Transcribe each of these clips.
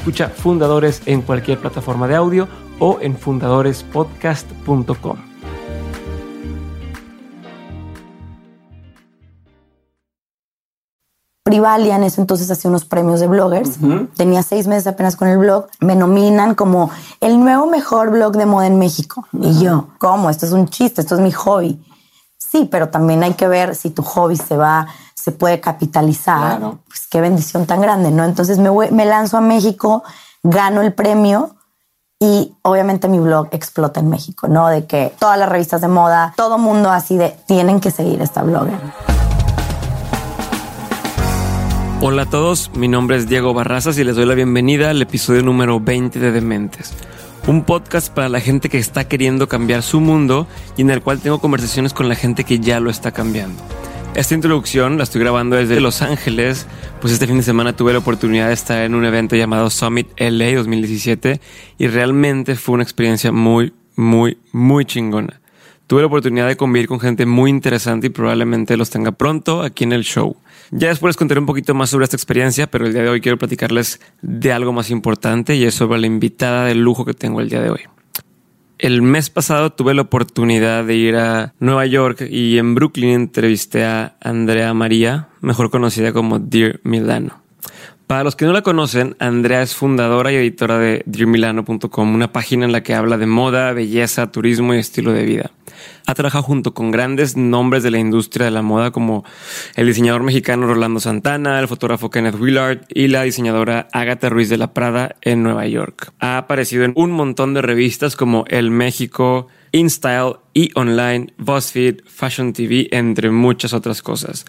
Escucha Fundadores en cualquier plataforma de audio o en fundadorespodcast.com. Privalia en ese entonces hacía unos premios de bloggers. Tenía seis meses apenas con el blog. Me nominan como el nuevo mejor blog de moda en México. Y yo, ¿cómo? Esto es un chiste, esto es mi hobby. Sí, pero también hay que ver si tu hobby se va, se puede capitalizar. Pues qué bendición tan grande, ¿no? Entonces me, me lanzo a México, gano el premio y obviamente mi blog explota en México, ¿no? De que todas las revistas de moda, todo mundo así de tienen que seguir esta blogger. Hola a todos, mi nombre es Diego Barrazas y les doy la bienvenida al episodio número 20 de Dementes. Un podcast para la gente que está queriendo cambiar su mundo y en el cual tengo conversaciones con la gente que ya lo está cambiando. Esta introducción la estoy grabando desde Los Ángeles, pues este fin de semana tuve la oportunidad de estar en un evento llamado Summit LA 2017 y realmente fue una experiencia muy, muy, muy chingona. Tuve la oportunidad de convivir con gente muy interesante y probablemente los tenga pronto aquí en el show. Ya después les contaré un poquito más sobre esta experiencia, pero el día de hoy quiero platicarles de algo más importante y es sobre la invitada de lujo que tengo el día de hoy. El mes pasado tuve la oportunidad de ir a Nueva York y en Brooklyn entrevisté a Andrea María, mejor conocida como Dear Milano. Para los que no la conocen, Andrea es fundadora y editora de DearMilano.com, una página en la que habla de moda, belleza, turismo y estilo de vida. Ha trabajado junto con grandes nombres de la industria de la moda como el diseñador mexicano Rolando Santana, el fotógrafo Kenneth Willard y la diseñadora Agatha Ruiz de la Prada en Nueva York. Ha aparecido en un montón de revistas como El México, InStyle y online, BuzzFeed, Fashion TV, entre muchas otras cosas.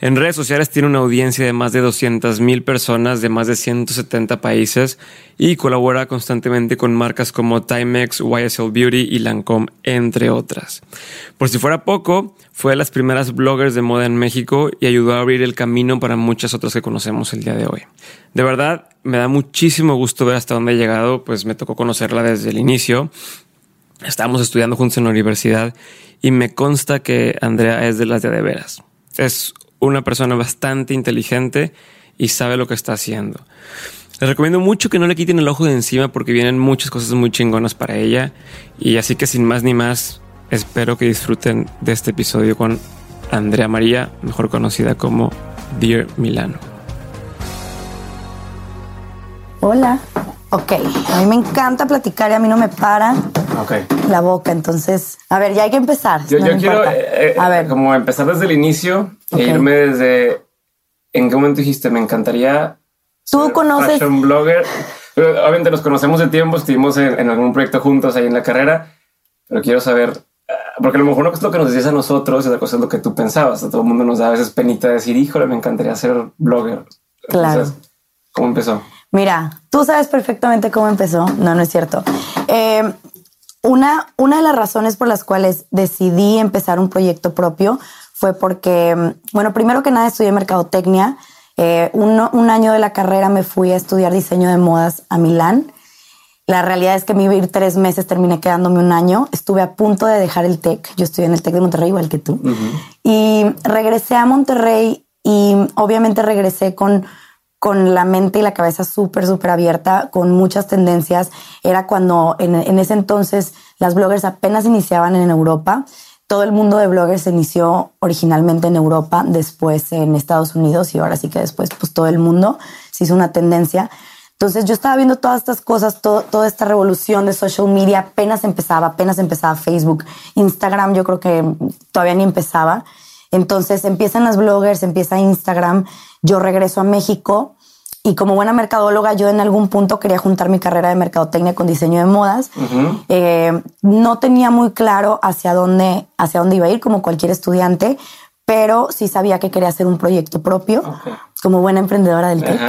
En redes sociales tiene una audiencia de más de 200.000 personas de más de 170 países y colabora constantemente con marcas como Timex, YSL Beauty y Lancome, entre otras. Por si fuera poco, fue de las primeras bloggers de moda en México y ayudó a abrir el camino para muchas otras que conocemos el día de hoy. De verdad, me da muchísimo gusto ver hasta dónde ha llegado, pues me tocó conocerla desde el inicio Estábamos estudiando juntos en la universidad y me consta que Andrea es de las de, de veras. Es una persona bastante inteligente y sabe lo que está haciendo. Les recomiendo mucho que no le quiten el ojo de encima porque vienen muchas cosas muy chingonas para ella. Y así que sin más ni más, espero que disfruten de este episodio con Andrea María, mejor conocida como Dear Milano. Hola. Ok, a mí me encanta platicar y a mí no me para la boca. Entonces, a ver, ya hay que empezar. Yo, quiero eh, eh, a ver. como empezar desde el inicio e irme desde en qué momento dijiste me encantaría. Tú conoces un blogger. Obviamente nos conocemos de tiempo, estuvimos en, algún proyecto juntos ahí en la carrera, pero quiero saber eh, porque a lo mejor no es lo que nos decías a nosotros, es cosa es lo que tú pensabas. A todo el mundo nos da a veces penita decir, híjole, me encantaría ser blogger. Claro. ¿Cómo empezó? Mira, tú sabes perfectamente cómo empezó. No, no es cierto. Eh, una, una de las razones por las cuales decidí empezar un proyecto propio fue porque, bueno, primero que nada estudié mercadotecnia. Eh, un, año de la carrera me fui a estudiar diseño de modas a Milán. La realidad es que me iba a ir tres meses, terminé quedándome un año. Estuve a punto de dejar el TEC. Yo estudié en el TEC de Monterrey, igual que tú. Y regresé a Monterrey y obviamente regresé con con la mente y la cabeza súper, súper abierta, con muchas tendencias. Era cuando en, ese entonces las bloggers apenas iniciaban en Europa. Todo el mundo de bloggers se inició originalmente en Europa, después en Estados Unidos y ahora sí que después pues todo el mundo se hizo una tendencia. Entonces yo estaba viendo todas estas cosas, toda esta revolución de social media apenas empezaba, apenas empezaba Facebook, Instagram yo creo que todavía ni empezaba. Entonces empiezan las bloggers, empieza Instagram, yo regreso a México y como buena mercadóloga, yo en algún punto quería juntar mi carrera de mercadotecnia con diseño de modas. Eh, no tenía muy claro hacia dónde, hacia dónde iba a ir, como cualquier estudiante, pero sí sabía que quería hacer un proyecto propio, como buena emprendedora del tech.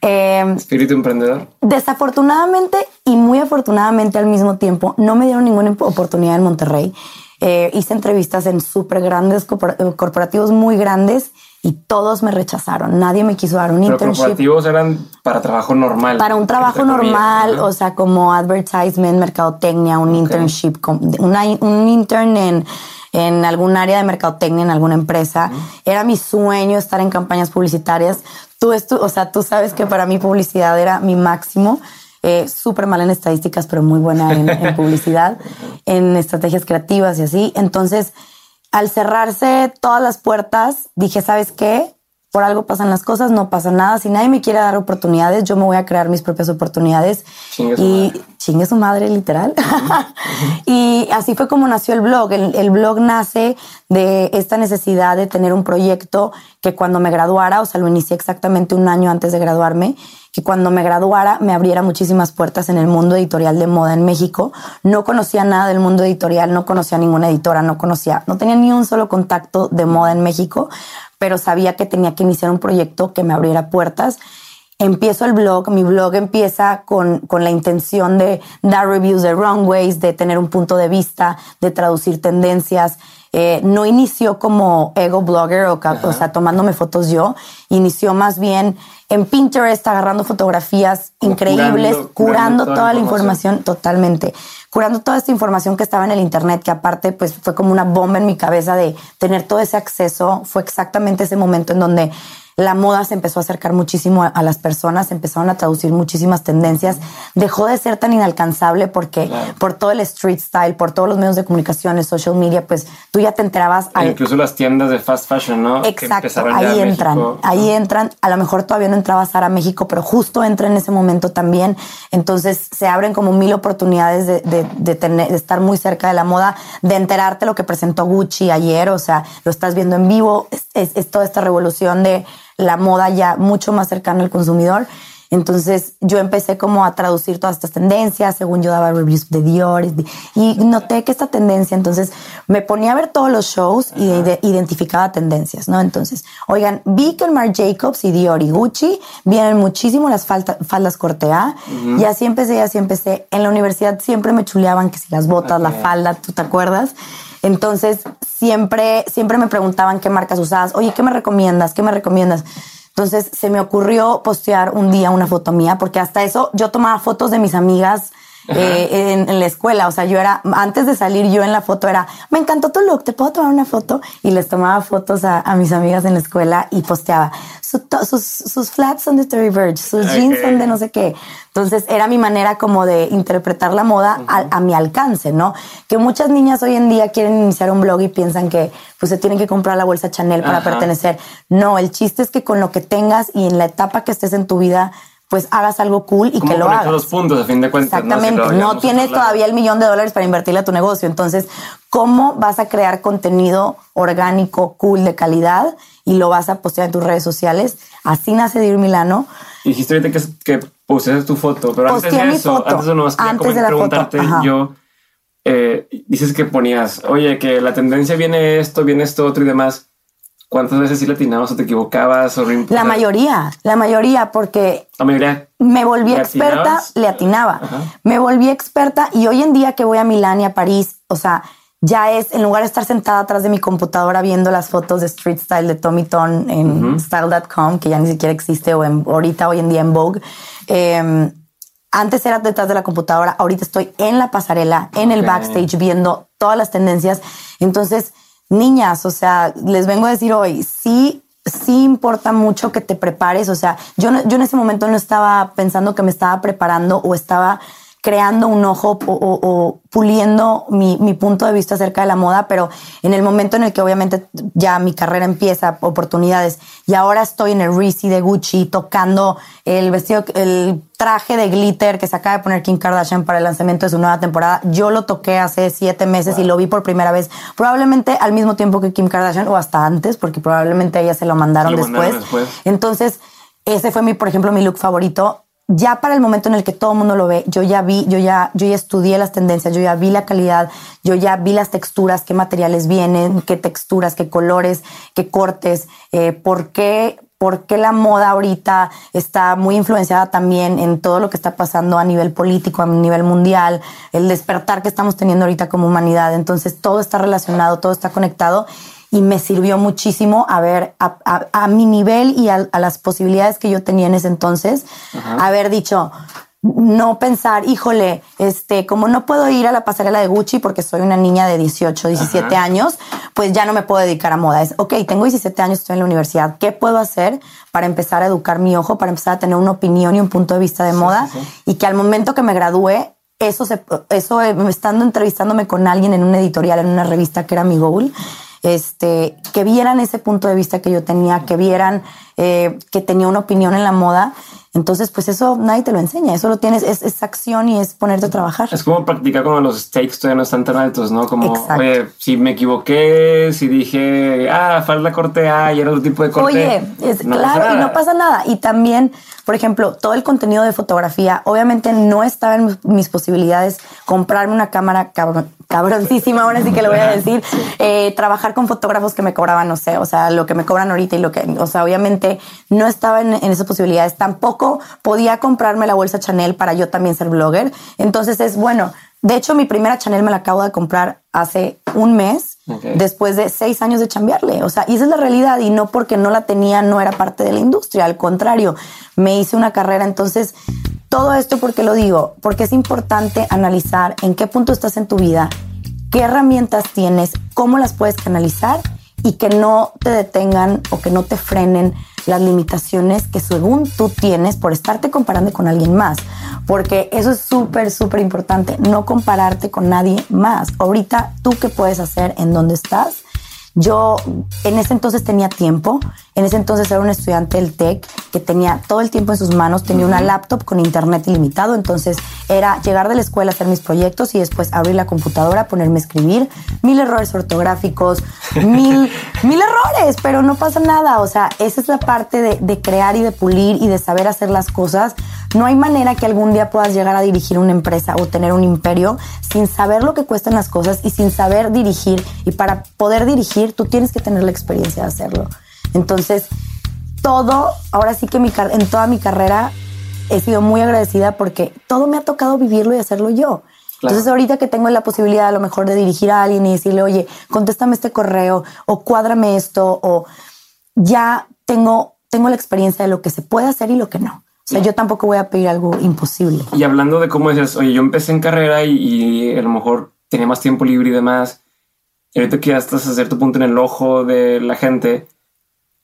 Eh, Espíritu emprendedor. Desafortunadamente y muy afortunadamente al mismo tiempo, no me dieron ninguna oportunidad en Monterrey. Eh, hice entrevistas en súper grandes corporativos muy grandes y todos me rechazaron. Nadie me quiso dar un Pero internship. corporativos eran para trabajo normal. Para un trabajo normal, o sea, como advertisement, mercadotecnia, un internship, un intern en, en algún área de mercadotecnia, en alguna empresa. Era mi sueño estar en campañas publicitarias. Tú, o sea, tú sabes que para mí publicidad era mi máximo. Eh, súper mal en estadísticas, pero muy buena en, en publicidad, en estrategias creativas y así. Entonces, al cerrarse todas las puertas, dije, ¿sabes qué? Por algo pasan las cosas, no pasa nada. Si nadie me quiere dar oportunidades, yo me voy a crear mis propias oportunidades. y chingue su madre, literal. y así fue como nació el blog. El, el, blog nace de esta necesidad de tener un proyecto que cuando me graduara, o sea, lo inicié exactamente un año antes de graduarme, que cuando me graduara me abriera muchísimas puertas en el mundo editorial de moda en México. No conocía nada del mundo editorial, no conocía ninguna editora, no conocía, no tenía ni un solo contacto de moda en México, pero sabía que tenía que iniciar un proyecto que me abriera puertas. Empiezo el blog, mi blog empieza con, con la intención de dar reviews de runways, de tener un punto de vista, de traducir tendencias, eh, no inició como ego blogger o, o, sea, tomándome fotos yo, inició más bien en Pinterest agarrando fotografías increíbles, curando, curando, toda, toda la información. información totalmente, curando toda esta información que estaba en el internet, que aparte pues fue como una bomba en mi cabeza de tener todo ese acceso, fue exactamente ese momento en donde la moda se empezó a acercar muchísimo a, a, las personas, empezaron a traducir muchísimas tendencias, dejó de ser tan inalcanzable porque claro. por todo el street style, por todos los medios de comunicación, social media, pues tú ya te enterabas. Al... Incluso las tiendas de fast fashion, ¿no? Exacto, ahí entran, México. ahí entran. A lo mejor todavía no entraba Sara México, pero justo entra en ese momento también. Entonces se abren como mil oportunidades de, de, de, tener, de estar muy cerca de la moda, de enterarte lo que presentó Gucci ayer, o sea, lo estás viendo en vivo, es, es, es toda esta revolución de la moda ya mucho más cercana al consumidor. Entonces yo empecé como a traducir todas estas tendencias, según yo daba reviews de Dior y noté que esta tendencia, entonces me ponía a ver todos los shows y de, identificaba tendencias, ¿no? Entonces, oigan, vi que en Marc Jacobs y Dior y Gucci vienen muchísimo las falta, faldas corte A uh -huh. y así empecé, y así empecé. En la universidad siempre me chuleaban que si las botas, okay. la falda, ¿tú te acuerdas? Entonces, siempre, siempre me preguntaban qué marcas usabas. Oye, ¿qué me recomiendas? ¿Qué me recomiendas? Entonces, se me ocurrió postear un día una foto mía, porque hasta eso yo tomaba fotos de mis amigas eh, en, en, la escuela. O sea, yo era, antes de salir yo en la foto era, me encantó tu look, ¿te puedo tomar una foto? Y les tomaba fotos a, a mis amigas en la escuela y posteaba, Su, sus, sus, flats son de Terry Birch, sus okay. jeans son de no sé qué. Entonces era mi manera como de interpretar la moda uh -huh. a, a, mi alcance, ¿no? Que muchas niñas hoy en día quieren iniciar un blog y piensan que pues se tienen que comprar la bolsa Chanel para uh -huh. pertenecer. No, el chiste es que con lo que tengas y en la etapa que estés en tu vida, pues hagas algo cool y ¿Cómo que lo hagas. los puntos, a fin de cuentas. Exactamente. No, si no tienes todavía el millón de dólares para invertirle a tu negocio. Entonces, ¿cómo vas a crear contenido orgánico, cool, de calidad y lo vas a postear en tus redes sociales? Así nace Dir Milano. Dijiste ahorita que, que posteas tu foto, pero Posteé antes de eso, foto. antes de nomás antes de la preguntarte foto. yo, eh, dices que ponías, oye, que la tendencia viene esto, viene esto, otro y demás. ¿Cuántas veces sí le atinabas o te equivocabas? O la mayoría, la mayoría, porque la mayoría me volví experta, le atinaba. Ajá. Me volví experta y hoy en día que voy a Milán y a París, o sea, ya es, en lugar de estar sentada atrás de mi computadora viendo las fotos de Street Style de Tommy Ton en uh -huh. style.com, que ya ni siquiera existe, o en, ahorita, hoy en día en Vogue, eh, antes era detrás de la computadora, ahorita estoy en la pasarela, en okay. el backstage, viendo todas las tendencias. Entonces, niñas, o sea, les vengo a decir hoy, sí, sí importa mucho que te prepares. O sea, yo, no, yo en ese momento no estaba pensando que me estaba preparando o estaba creando un ojo o, puliendo mi, mi, punto de vista acerca de la moda, pero en el momento en el que obviamente ya mi carrera empieza, oportunidades, y ahora estoy en el Reese de Gucci tocando el vestido, el traje de glitter que se acaba de poner Kim Kardashian para el lanzamiento de su nueva temporada. Yo lo toqué hace siete meses y lo vi por primera vez, probablemente al mismo tiempo que Kim Kardashian o hasta antes, porque probablemente ella se lo mandaron, después. Entonces, ese fue mi, por ejemplo, mi look favorito ya para el momento en el que todo el mundo lo ve, yo ya vi, yo ya, yo ya estudié las tendencias, yo ya vi la calidad, yo ya vi las texturas, qué materiales vienen, qué texturas, qué colores, qué cortes, eh, por qué, por qué la moda ahorita está muy influenciada también en todo lo que está pasando a nivel político, a nivel mundial, el despertar que estamos teniendo ahorita como humanidad. Entonces todo está relacionado, todo está conectado y me sirvió muchísimo a ver a, mi nivel y a, las posibilidades que yo tenía en ese entonces, haber dicho, no pensar, híjole, este, como no puedo ir a la pasarela de Gucci porque soy una niña de 18, 17 años, pues ya no me puedo dedicar a moda. Es, ok, tengo 17 años, estoy en la universidad. ¿Qué puedo hacer para empezar a educar mi ojo, para empezar a tener una opinión y un punto de vista de moda? Y que al momento que me gradúe, eso, se, eso eh, estando entrevistándome con alguien en un editorial, en una revista que era mi goal, este, que vieran ese punto de vista que yo tenía, que vieran eh, que tenía una opinión en la moda. Entonces, pues eso nadie te lo enseña, eso lo tienes, es, acción y es ponerte a trabajar. Es como practicar como los stakes todavía no están tan altos, ¿no? Como, oye, si me equivoqué, si dije, ah, falda corte A y era otro tipo de corte. Oye, es claro, y no pasa nada. Y también, por ejemplo, todo el contenido de fotografía, obviamente no estaba en mis posibilidades comprarme una cámara cabrón, cabroncísima, ahora sí que lo voy a decir, eh, trabajar con fotógrafos que me cobraban, no sé, o sea, lo que me cobran ahorita y lo que, o sea, obviamente no estaba en, esas posibilidades. Tampoco podía comprarme la bolsa Chanel para yo también ser blogger. Entonces es bueno. De hecho, mi primera Chanel me la acabo de comprar hace un mes, después de seis años de chambearle. O sea, y esa es la realidad. Y no porque no la tenía, no era parte de la industria. Al contrario, me hice una carrera. Entonces, todo esto porque lo digo, porque es importante analizar en qué punto estás en tu vida, qué herramientas tienes, cómo las puedes canalizar y que no te detengan o que no te frenen las limitaciones que según tú tienes por estarte comparando con alguien más. Porque eso es súper, súper importante, no compararte con nadie más. Ahorita, ¿tú qué puedes hacer en donde estás? Yo en ese entonces tenía tiempo, en ese entonces era un estudiante del TEC que tenía todo el tiempo en sus manos, tenía una laptop con internet ilimitado, entonces era llegar de la escuela, hacer mis proyectos y después abrir la computadora, ponerme a escribir, mil errores ortográficos, mil, mil errores, pero no pasa nada, o sea, esa es la parte de, de crear y de pulir y de saber hacer las cosas. No hay manera que algún día puedas llegar a dirigir una empresa o tener un imperio sin saber lo que cuestan las cosas y sin saber dirigir. Y para poder dirigir, tú tienes que tener la experiencia de hacerlo. Entonces, todo, ahora sí que mi, en toda mi carrera he sido muy agradecida porque todo me ha tocado vivirlo y hacerlo yo. Entonces ahorita que tengo la posibilidad a lo mejor de dirigir a alguien y decirle, oye, contéstame este correo o cuádrame esto o ya tengo, tengo la experiencia de lo que se puede hacer y lo que no. O sea, yo tampoco voy a pedir algo imposible. Y hablando de cómo dices, oye, yo empecé en carrera y, a lo mejor tenía más tiempo libre y demás, y ahorita que ya estás a cierto punto en el ojo de la gente,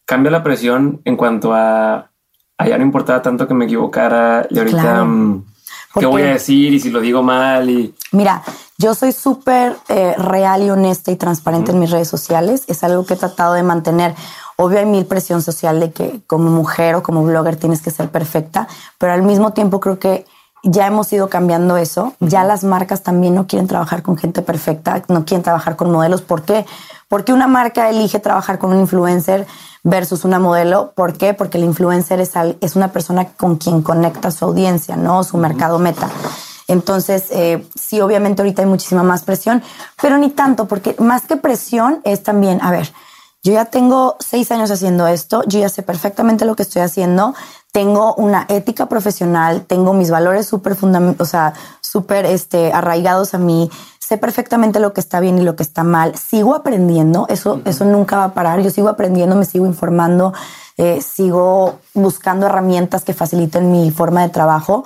cambia la presión en cuanto a, a ya no importaba tanto que me equivocara y ahorita mm, qué voy a decir y si lo digo mal y mira yo soy súper eh, real y honesta y transparente en mis redes sociales. Es algo que he tratado de mantener. Obvio hay mil presión social de que como mujer o como blogger tienes que ser perfecta, pero al mismo tiempo creo que ya hemos ido cambiando eso. Ya las marcas también no quieren trabajar con gente perfecta, no quieren trabajar con modelos. ¿Por qué? Porque una marca elige trabajar con un influencer versus una modelo. ¿Por qué? Porque el influencer es, es una persona con quien conecta su audiencia, ¿no? Su mercado meta. Entonces, eh, sí, obviamente ahorita hay muchísima más presión, pero ni tanto, porque más que presión es también, a ver, yo ya tengo seis años haciendo esto, yo ya sé perfectamente lo que estoy haciendo, tengo una ética profesional, tengo mis valores súper o sea, súper este, arraigados a mí, sé perfectamente lo que está bien y lo que está mal, sigo aprendiendo, eso, eso nunca va a parar, yo sigo aprendiendo, me sigo informando, eh, sigo buscando herramientas que faciliten mi forma de trabajo.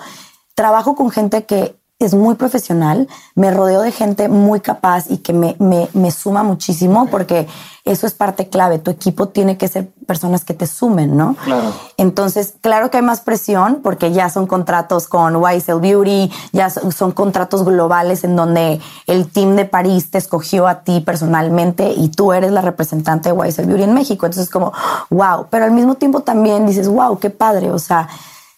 Trabajo con gente que es muy profesional, me rodeo de gente muy capaz y que me, me, me suma muchísimo porque eso es parte clave. Tu equipo tiene que ser personas que te sumen, ¿no? Claro. Entonces, claro que hay más presión porque ya son contratos con YSL Beauty, ya son, son contratos globales en donde el team de París te escogió a ti personalmente y tú eres la representante de YSL Beauty en México. Entonces, como, wow. Pero al mismo tiempo también dices, wow, qué padre. O sea,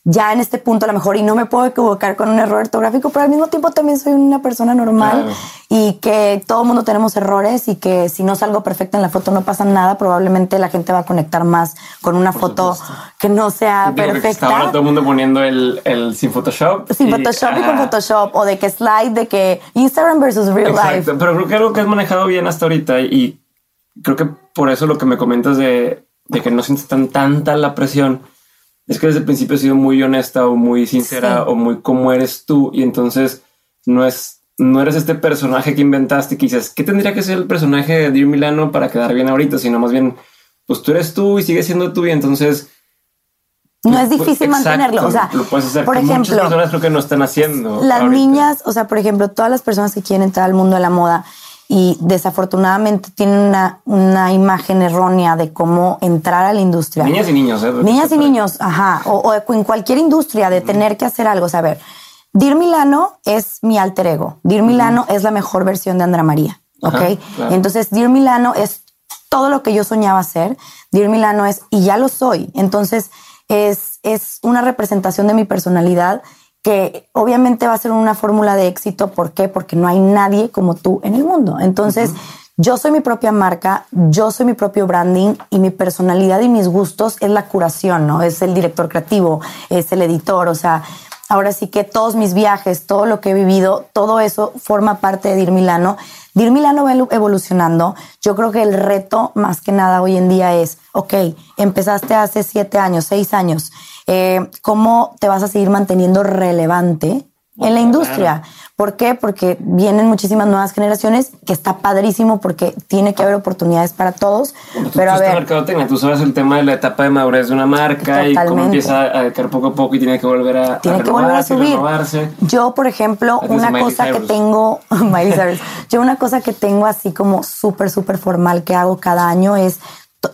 ya en este punto a lo mejor y no me puedo equivocar con un error ortográfico, pero al mismo tiempo también soy una persona normal Claro. y que todo el mundo tenemos errores y que si no salgo perfecta en la foto no pasa nada, probablemente la gente va a conectar más con una foto que no sea Digo que perfecta. ahora todo el mundo poniendo el, el sin Photoshop. Sin y- Photoshop y con ah, Photoshop o de que slide, de que Instagram versus real Exacto, life. pero creo que algo que has manejado bien hasta ahorita y creo que por eso lo que me comentas de, de que no sientes tan tanta la presión es que desde el principio has sido muy honesta o muy sincera Sí. o muy como eres tú y entonces no es no eres este personaje que inventaste que dices ¿qué tendría que ser el personaje de Dear Milano para quedar bien ahorita? Sino más bien pues tú eres tú y sigues siendo tú y entonces No es pues, difícil exacto, mantenerlo. O sea, lo puedes hacer por que muchas ejemplo, personas creo que no están haciendo las ahorita. niñas, o sea, por ejemplo, todas las personas que quieren entrar al mundo de la moda y desafortunadamente tienen una, una imagen errónea de cómo entrar a la industria. niñas y niños ¿eh? Niñas y niños, ajá, o, o en cualquier industria de tener que hacer algo. O ver, Dir Milano es mi alter ego. Dir Milano es la mejor versión de Andra María, ¿ok? Ajá, claro. Entonces, Dir Milano es todo lo que yo soñaba ser. Dir Milano es, y ya lo soy. Entonces, es, es una representación de mi personalidad que obviamente va a ser una fórmula de éxito. ¿Por qué? Porque no hay nadie como tú en el mundo. Entonces, yo soy mi propia marca, yo soy mi propio branding y mi personalidad y mis gustos es la curación, ¿no? Es el director creativo, es el editor, o sea, ahora sí que todos mis viajes, todo lo que he vivido, todo eso forma parte de Dir Milano. Dir Milano va evolucionando. Yo creo que el reto más que nada hoy en día es, ok, empezaste hace siete años, seis años, eh, ¿cómo te vas a seguir manteniendo relevante en la industria? ¿Por qué? Porque vienen muchísimas nuevas generaciones, que está padrísimo porque tiene que haber oportunidades para todos. Tú, Pero a tú estás ver, mercadotecnia, tú sabes el tema de la etapa de madurez de una marca y cómo empieza a decaer poco a poco y tiene que volver a, tiene a que volver a subir. renovarse. Yo, por ejemplo, una cosa que tengo, Miley Cyrus. yo una cosa que tengo así como súper, súper formal que hago cada año es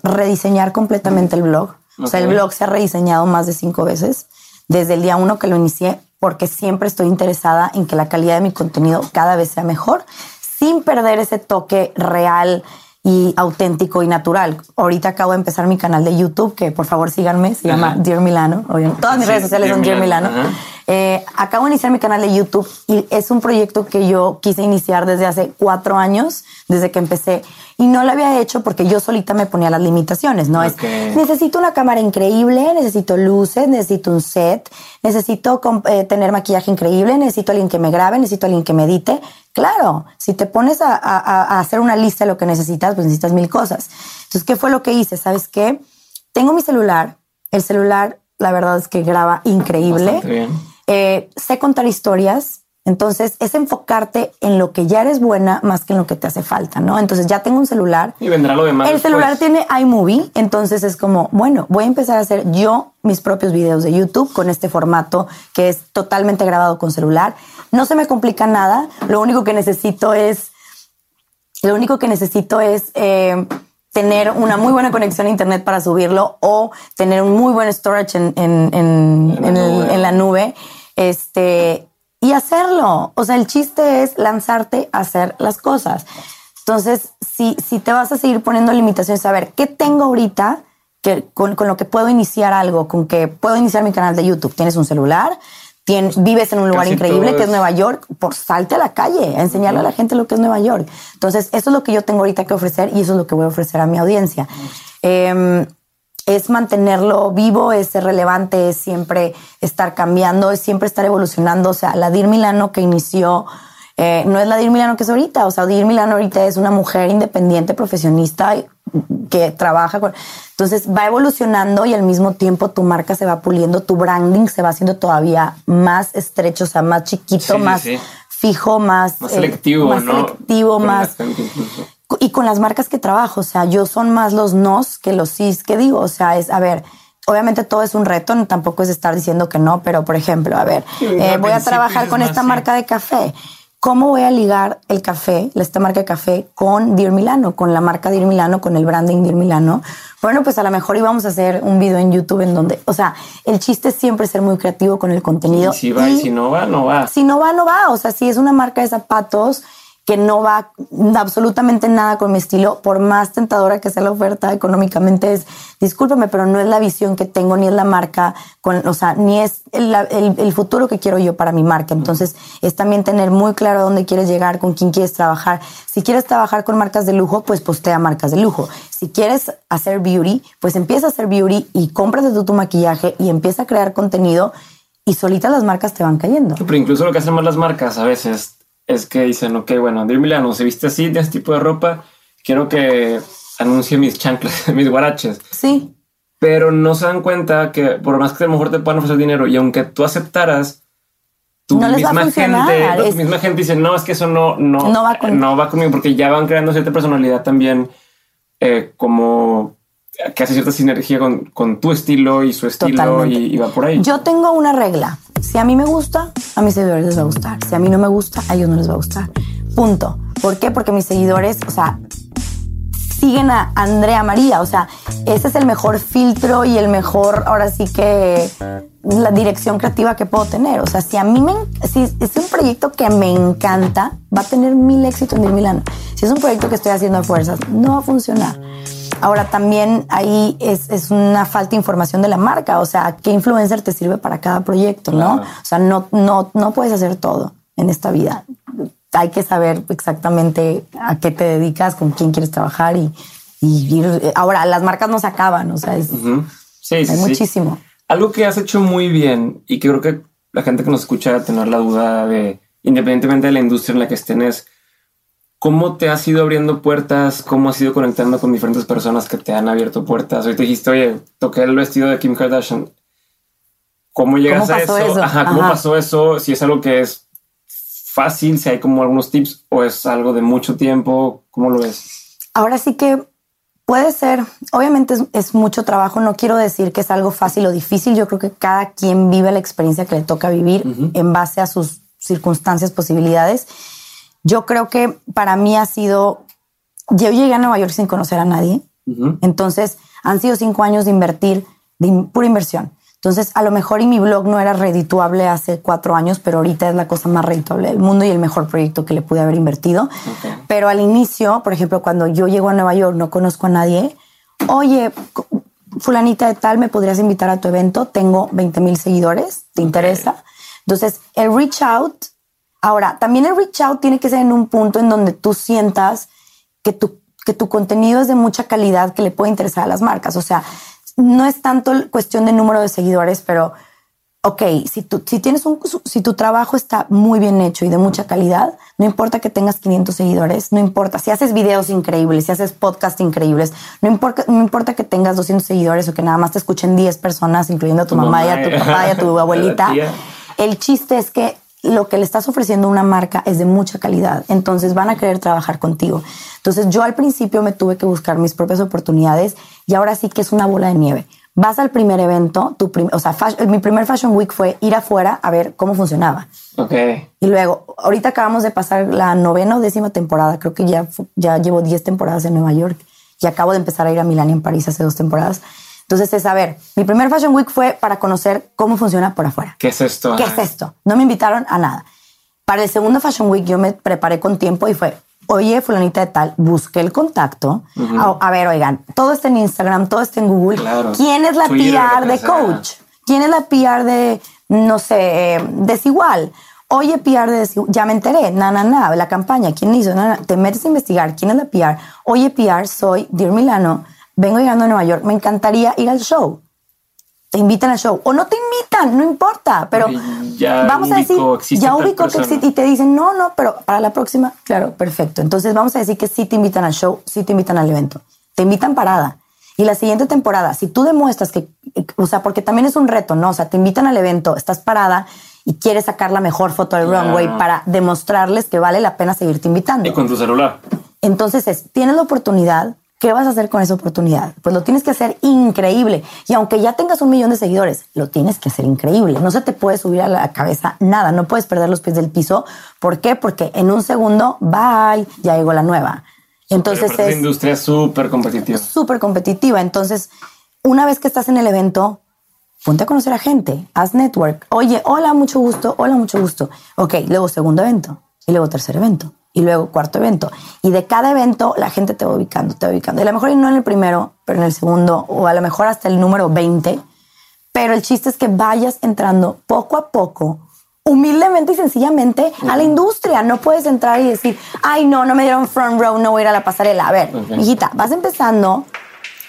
rediseñar completamente el blog. O sea, el blog se ha rediseñado más de cinco veces desde el día uno que lo inicié, porque siempre estoy interesada en que la calidad de mi contenido cada vez sea mejor, sin perder ese toque real y auténtico y natural. Ahorita acabo de empezar mi canal de YouTube, que por favor síganme, se llama. Dear Milano. Todas mis Sí, redes sociales Dear son Dear Milano. Eh, acabo de iniciar mi canal de YouTube y es un proyecto que yo quise iniciar desde hace cuatro años, desde que empecé. Y no lo había hecho porque yo solita me ponía las limitaciones, ¿no? Ok. Es, necesito una cámara increíble, necesito luces, necesito un set, necesito eh, tener maquillaje increíble, necesito alguien que me grabe, necesito alguien que me edite. Claro, si te pones a, a- a hacer una lista de lo que necesitas, pues necesitas mil cosas. Entonces, ¿qué fue lo que hice? ¿Sabes qué? Tengo mi celular. El celular, la verdad es que graba increíble. Bien. Eh, sé contar historias. Entonces, es enfocarte en lo que ya eres buena más que en lo que te hace falta, ¿no? Entonces, ya tengo un celular. Y vendrá lo demás. El celular después. tiene iMovie, entonces es como, bueno, voy a empezar a hacer yo mis propios videos de YouTube con este formato que es totalmente grabado con celular. No se me complica nada, lo único que necesito es, lo único que necesito es eh, tener una muy buena conexión a internet para subirlo o tener un muy buen storage en, en- en- En la nube. en la nube. Este, y hacerlo. O sea, el chiste es lanzarte a hacer las cosas. Entonces, si, si te vas a seguir poniendo limitaciones, a ver, ¿qué tengo ahorita que, con, con lo que puedo iniciar algo? Con que puedo iniciar mi canal de YouTube. Tienes un celular, vives en un lugar Casi increíble que es es- Nueva York, por salte a la calle a enseñarle a la gente lo que es Nueva York. Entonces, eso es lo que yo tengo ahorita que ofrecer y eso es lo que voy a ofrecer a mi audiencia. Es mantenerlo vivo, es ser relevante, es siempre estar cambiando, es siempre estar evolucionando. O sea, la Dir Milano que inició eh, no es la Dir Milano que es ahorita. O sea, Dir Milano ahorita es una mujer independiente, profesionista que trabaja con. Entonces va evolucionando y al mismo tiempo tu marca se va puliendo, tu branding se va haciendo todavía más estrecho, o sea, más chiquito, Sí, más sí. fijo, más, Más eh, selectivo, más ¿no? selectivo, más. Y con las marcas que trabajo, o sea, yo son más los nos que los sís que digo, o sea, es, a ver, Obviamente todo es un reto, tampoco es estar diciendo que no, pero por ejemplo, a ver, eh, voy a trabajar con esta marca de café. ¿Cómo voy a ligar el café, esta marca de café, con Dir Milano, con la marca Dir Milano, con el branding Dir Milano? Bueno, pues a lo mejor íbamos a hacer un video en YouTube en donde, o sea, el chiste es siempre ser muy creativo con el contenido. si va y si no va, no va. Si no va, no va. O sea, si es una marca de zapatos, que no va absolutamente nada con mi estilo, por más tentadora que sea la oferta económicamente, es, discúlpame, pero no es la visión que tengo, ni es la marca, con, o sea, ni es el, el, futuro que quiero yo para mi marca. Entonces, es también tener muy claro dónde quieres llegar, con quién quieres trabajar. Si quieres trabajar con marcas de lujo, pues postea marcas de lujo. Si quieres hacer beauty, pues empieza a hacer beauty y cómprate tú tu maquillaje y empieza a crear contenido y solitas las marcas te van cayendo. Pero incluso lo que hacen más las marcas a veces es que dicen, ok, bueno, Dir Milano se viste así, de este tipo de ropa, quiero que anuncie mis chanclas, mis guaraches. Sí. Pero no se dan cuenta que por más que a lo mejor te puedan ofrecer dinero y aunque tú aceptaras, tu misma gente, tu misma gente dice, no, es que eso no, no, no, va, no va conmigo porque ya van creando cierta personalidad también eh, como que hace cierta sinergia con, con tu estilo y su estilo y, va por ahí. Yo tengo una regla. Si a mí me gusta, a mis seguidores les va a gustar. Si a mí no me gusta, a ellos no les va a gustar. Punto. ¿Por qué? Porque mis seguidores, o sea, siguen a Andrea María. O sea, ese es el mejor filtro y el mejor, ahora sí que la dirección creativa que puedo tener. O sea, si a mí me, si es un proyecto que me encanta, va a tener mil éxitos en mil años. Si es un proyecto que estoy haciendo de fuerzas, no va a funcionar. Ahora también ahí es, es, una falta de información de la marca, o sea, qué influencer te sirve para cada proyecto, ¿no? O sea, no, no, no puedes hacer todo en esta vida. Hay que saber exactamente a qué te dedicas, con quién quieres trabajar y, y ir. Ahora, las marcas no se acaban, o sea, es, sí, sí, hay muchísimo. Algo que has hecho muy bien y que creo que la gente que nos escucha tener la duda de, independientemente de la industria en la que estén, es ¿Cómo te has ido abriendo puertas? ¿Cómo has ido conectando con diferentes personas que te han abierto puertas? Hoy te dijiste, oye, toqué el vestido de Kim Kardashian. ¿Cómo llegas a eso? Ajá, ¿cómo pasó eso? Si es algo que es fácil, si hay como algunos tips o es algo de mucho tiempo, ¿cómo lo ves? Ahora sí que puede ser, obviamente es, mucho trabajo, no quiero decir que es algo fácil o difícil, yo creo que cada quien vive la experiencia que le toca vivir en base a sus circunstancias, posibilidades yo creo que para mí ha sido, yo llegué a Nueva York sin conocer a nadie, entonces han sido cinco años de invertir, de pura inversión. Entonces, a lo mejor y mi blog no era redituable hace cuatro años, pero ahorita es la cosa más redituable del mundo y el mejor proyecto que le pude haber invertido. Pero al inicio, por ejemplo, cuando yo llego a Nueva York, no conozco a nadie. Oye, fulanita de tal, ¿me podrías invitar a tu evento? Tengo 20 mil seguidores, ¿te interesa? Entonces, el reach out Ahora, también el reach out tiene que ser en un punto en donde tú sientas que tu, que tu contenido es de mucha calidad que le puede interesar a las marcas. O sea, no es tanto cuestión de número de seguidores, pero ok, si, tú, si, tienes un, si tu trabajo está muy bien hecho y de mucha calidad, no importa que tengas 500 seguidores, no importa. Si haces videos increíbles, si haces podcasts increíbles, no importa, no importa que tengas 200 seguidores o que nada más te escuchen 10 personas, incluyendo a tu, mamá, y a tu papá y a tu abuelita. El chiste es que lo que le estás ofreciendo a una marca es de mucha calidad, entonces van a querer trabajar contigo. Entonces yo al principio me tuve que buscar mis propias oportunidades y ahora sí que es una bola de nieve. Vas al primer evento, tu o sea, mi primer Fashion Week fue ir afuera a ver cómo funcionaba. Ok. Y luego, ahorita acabamos de pasar la novena o décima temporada, creo que ya, ya llevo 10 temporadas en Nueva York y acabo de empezar a ir a Milán y en París hace dos temporadas. Entonces es, a ver, mi primer Fashion Week fue para conocer cómo funciona por afuera. ¿Qué es esto? ¿Qué es esto? No me invitaron a nada. Para el segundo Fashion Week yo me preparé con tiempo y fue, oye, fulanita de tal, busqué el contacto. a, ver, oigan, todo está en Instagram, todo está en Google. ¿Quién es la PR de coach? ¿Quién es la PR de, no sé, desigual? Oye, PR de desigual, ya me enteré, na, na, na, la campaña, ¿quién hizo? Te metes a investigar, ¿quién es la PR? Oye, PR, soy Dear Milano vengo llegando a Nueva York, me encantaría ir al show. Te invitan al show o no te invitan, no importa, pero ya vamos a decir, ya ubico que existe y te dicen, no, no, pero para la próxima, claro, perfecto. Entonces vamos a decir que sí te invitan al show, sí te invitan al evento, te invitan parada. Y la siguiente temporada, si tú demuestras que, o sea, porque también es un reto, ¿no? O sea, te invitan al evento, estás parada y quieres sacar la mejor foto del runway para demostrarles que vale la pena seguirte invitando. Y con tu celular. Entonces es, tienes la oportunidad, ¿Qué vas a hacer con esa oportunidad? Pues lo tienes que hacer increíble. Y aunque ya tengas un millón de seguidores, lo tienes que hacer increíble. No se te puede subir a la cabeza nada. No puedes perder los pies del piso. ¿Por qué? Porque en un segundo, bye, ya llegó la nueva. Entonces es una industria súper competitiva. Súper competitiva. Entonces, una vez que estás en el evento, ponte a conocer a gente, haz network. Oye, hola, mucho gusto, hola, mucho gusto. Ok, luego segundo evento y luego tercer evento y luego cuarto evento. Y de cada evento la gente te va ubicando, te va ubicando. Y a lo mejor no en el primero, pero en el segundo, o a lo mejor hasta el número 20. Pero el chiste es que vayas entrando poco a poco, humildemente y sencillamente a la industria. No puedes entrar y decir, ay, no, no me dieron front row, no voy a ir a la pasarela. A ver, hijita, vas empezando.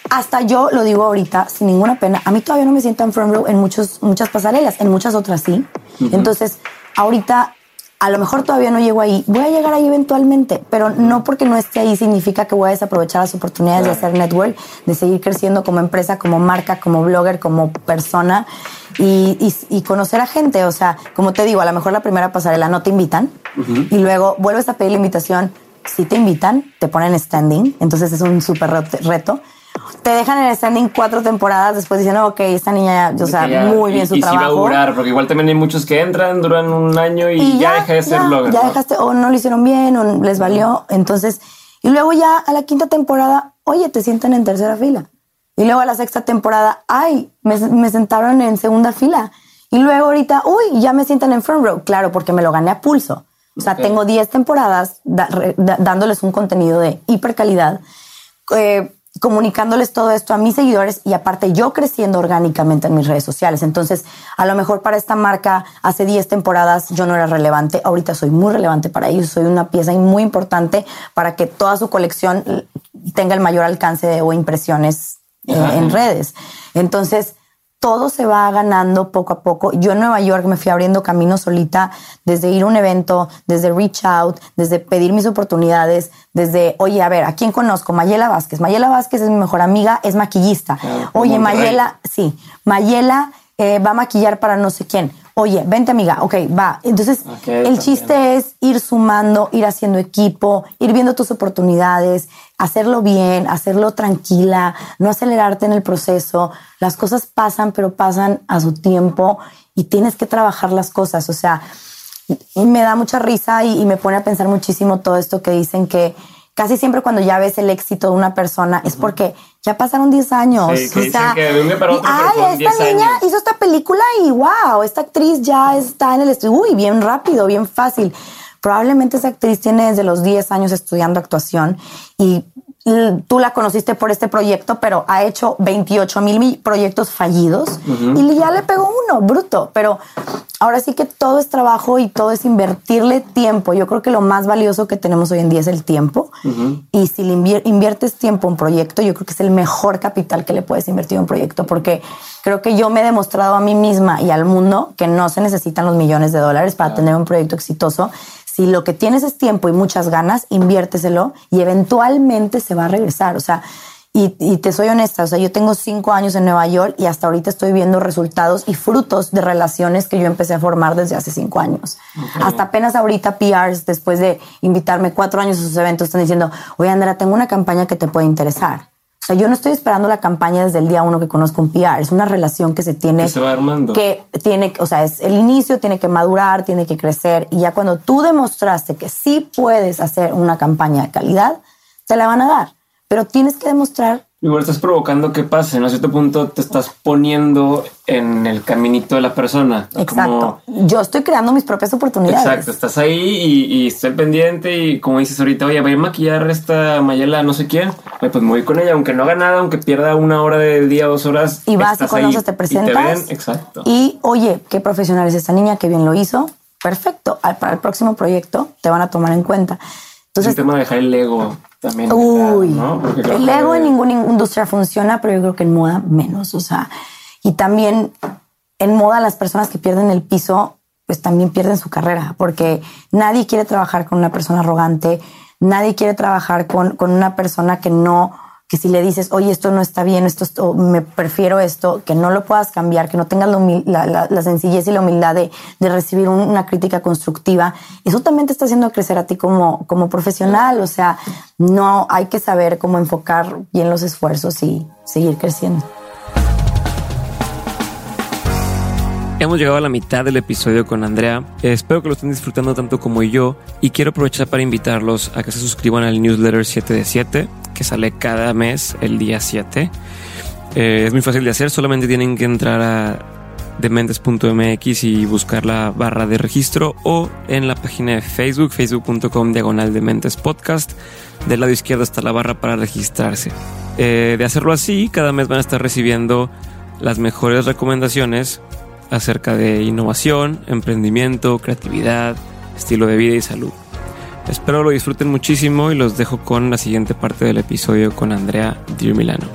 Hasta yo lo digo ahorita sin ninguna pena. A mí todavía no me sientan front row en muchos, muchas pasarelas, en muchas otras sí. Entonces, ahorita a lo mejor todavía no llego ahí, voy a llegar ahí eventualmente, pero no porque no esté ahí significa que voy a desaprovechar las oportunidades de hacer network, de seguir creciendo como empresa, como marca, como blogger, como persona y, y, conocer a gente. O sea, como te digo, a lo mejor la primera pasarela no te invitan y luego vuelves a pedir la invitación. Si te invitan, te ponen standing, entonces es un súper reto te dejan en el standing cuatro temporadas después diciendo, ok, esta niña, o sea, muy bien su y trabajo. Y va a durar, porque igual también hay muchos que entran, duran un año y, ya, deja de ser blogger. Ya dejaste, o no lo hicieron bien, o les valió. Entonces, y luego ya a la quinta temporada, oye, te sientan en tercera fila. Y luego a la sexta temporada, ay, me, sentaron en segunda fila. Y luego ahorita, uy, ya me sientan en front row. Claro, porque me lo gané a pulso. O sea, tengo 10 temporadas dándoles un contenido de hiper calidad. Eh, comunicándoles todo esto a mis seguidores y aparte yo creciendo orgánicamente en mis redes sociales. Entonces, a lo mejor para esta marca hace 10 temporadas yo no era relevante, ahorita soy muy relevante para ellos, soy una pieza muy importante para que toda su colección tenga el mayor alcance de, o impresiones eh, en redes. Entonces, todo se va ganando poco a poco. Yo en Nueva York me fui abriendo camino solita, desde ir a un evento, desde reach out, desde pedir mis oportunidades, desde, oye, a ver, ¿a quién conozco? Mayela Vázquez. Mayela Vázquez es mi mejor amiga, es maquillista. Oye, Mayela, sí, Mayela eh, va a maquillar para no sé quién. Oye, vente amiga, ok, va. Entonces, el chiste es ir sumando, ir haciendo equipo, ir viendo tus oportunidades, hacerlo bien, hacerlo tranquila, no acelerarte en el proceso. Las cosas pasan, pero pasan a su tiempo y tienes que trabajar las cosas. O sea, me da mucha risa y me pone a pensar muchísimo todo esto que dicen que casi siempre cuando ya ves el éxito de una persona es porque ya pasaron 10 años. Sí, o sea, que de un para otro, ay, esta niña hizo esta película y wow, esta actriz ya está en el estudio. Uy, bien rápido, bien fácil. Probablemente esa actriz tiene desde los 10 años estudiando actuación y tú la conociste por este proyecto, pero ha hecho 28 mil proyectos fallidos y ya le pegó uno, bruto. Pero ahora sí que todo es trabajo y todo es invertirle tiempo. Yo creo que lo más valioso que tenemos hoy en día es el tiempo. Y si le inviertes tiempo a un proyecto, yo creo que es el mejor capital que le puedes invertir a un proyecto, porque creo que yo me he demostrado a mí misma y al mundo que no se necesitan los millones de dólares para tener un proyecto exitoso, si lo que tienes es tiempo y muchas ganas, inviérteselo y eventualmente se va a regresar. O sea, y, te soy honesta, o sea, yo tengo cinco años en Nueva York y hasta ahorita estoy viendo resultados y frutos de relaciones que yo empecé a formar desde hace cinco años. Hasta apenas ahorita PRs, después de invitarme cuatro años a sus eventos, están diciendo, oye Andrea, tengo una campaña que te puede interesar. O sea, yo no estoy esperando la campaña desde el día uno que conozco un PR. Es una relación que se tiene. Que se va armando. Que tiene, o sea, es el inicio, tiene que madurar, tiene que crecer. Y ya cuando tú demostraste que sí puedes hacer una campaña de calidad, te la van a dar. Pero tienes que demostrar Igual estás provocando que pase, ¿no? A cierto punto te estás poniendo en el caminito de la persona. Exacto. Yo estoy creando mis propias oportunidades. Exacto. Estás ahí y, estoy pendiente y como dices ahorita, oye, voy a maquillar esta Mayela no sé quién. Pues me voy con ella, aunque no haga nada, aunque pierda una hora del día, dos horas. Y vas y conoces, te presentas. Y Exacto. Y oye, qué profesional es esta niña, qué bien lo hizo. Perfecto. Para el próximo proyecto te van a tomar en cuenta. Entonces, el tema de dejar el ego también. Uy, el ego en ninguna industria funciona, pero yo creo que en moda menos. O sea, y también en moda las personas que pierden el piso, pues también pierden su carrera, porque nadie quiere trabajar con una persona arrogante, nadie quiere trabajar con, con una persona que no que si le dices, oye, esto no está bien, esto, me prefiero esto, que no lo puedas cambiar, que no tengas la, sencillez y la humildad de, de recibir una crítica constructiva, eso también te está haciendo crecer a ti como, como profesional. O sea, no hay que saber cómo enfocar bien los esfuerzos y seguir creciendo. Hemos llegado a la mitad del episodio con Andrea. Espero que lo estén disfrutando tanto como yo y quiero aprovechar para invitarlos a que se suscriban al newsletter 7 de 7 que sale cada mes el día 7. Eh, es muy fácil de hacer, solamente tienen que entrar a dementes.mx y buscar la barra de registro o en la página de Facebook, facebook.com diagonal dementes podcast. Del lado izquierdo está la barra para registrarse. Eh, de hacerlo así, cada mes van a estar recibiendo las mejores recomendaciones acerca de innovación, emprendimiento, creatividad, estilo de vida y salud. Espero lo disfruten muchísimo y los dejo con la siguiente parte del episodio con Andrea Dir Milano.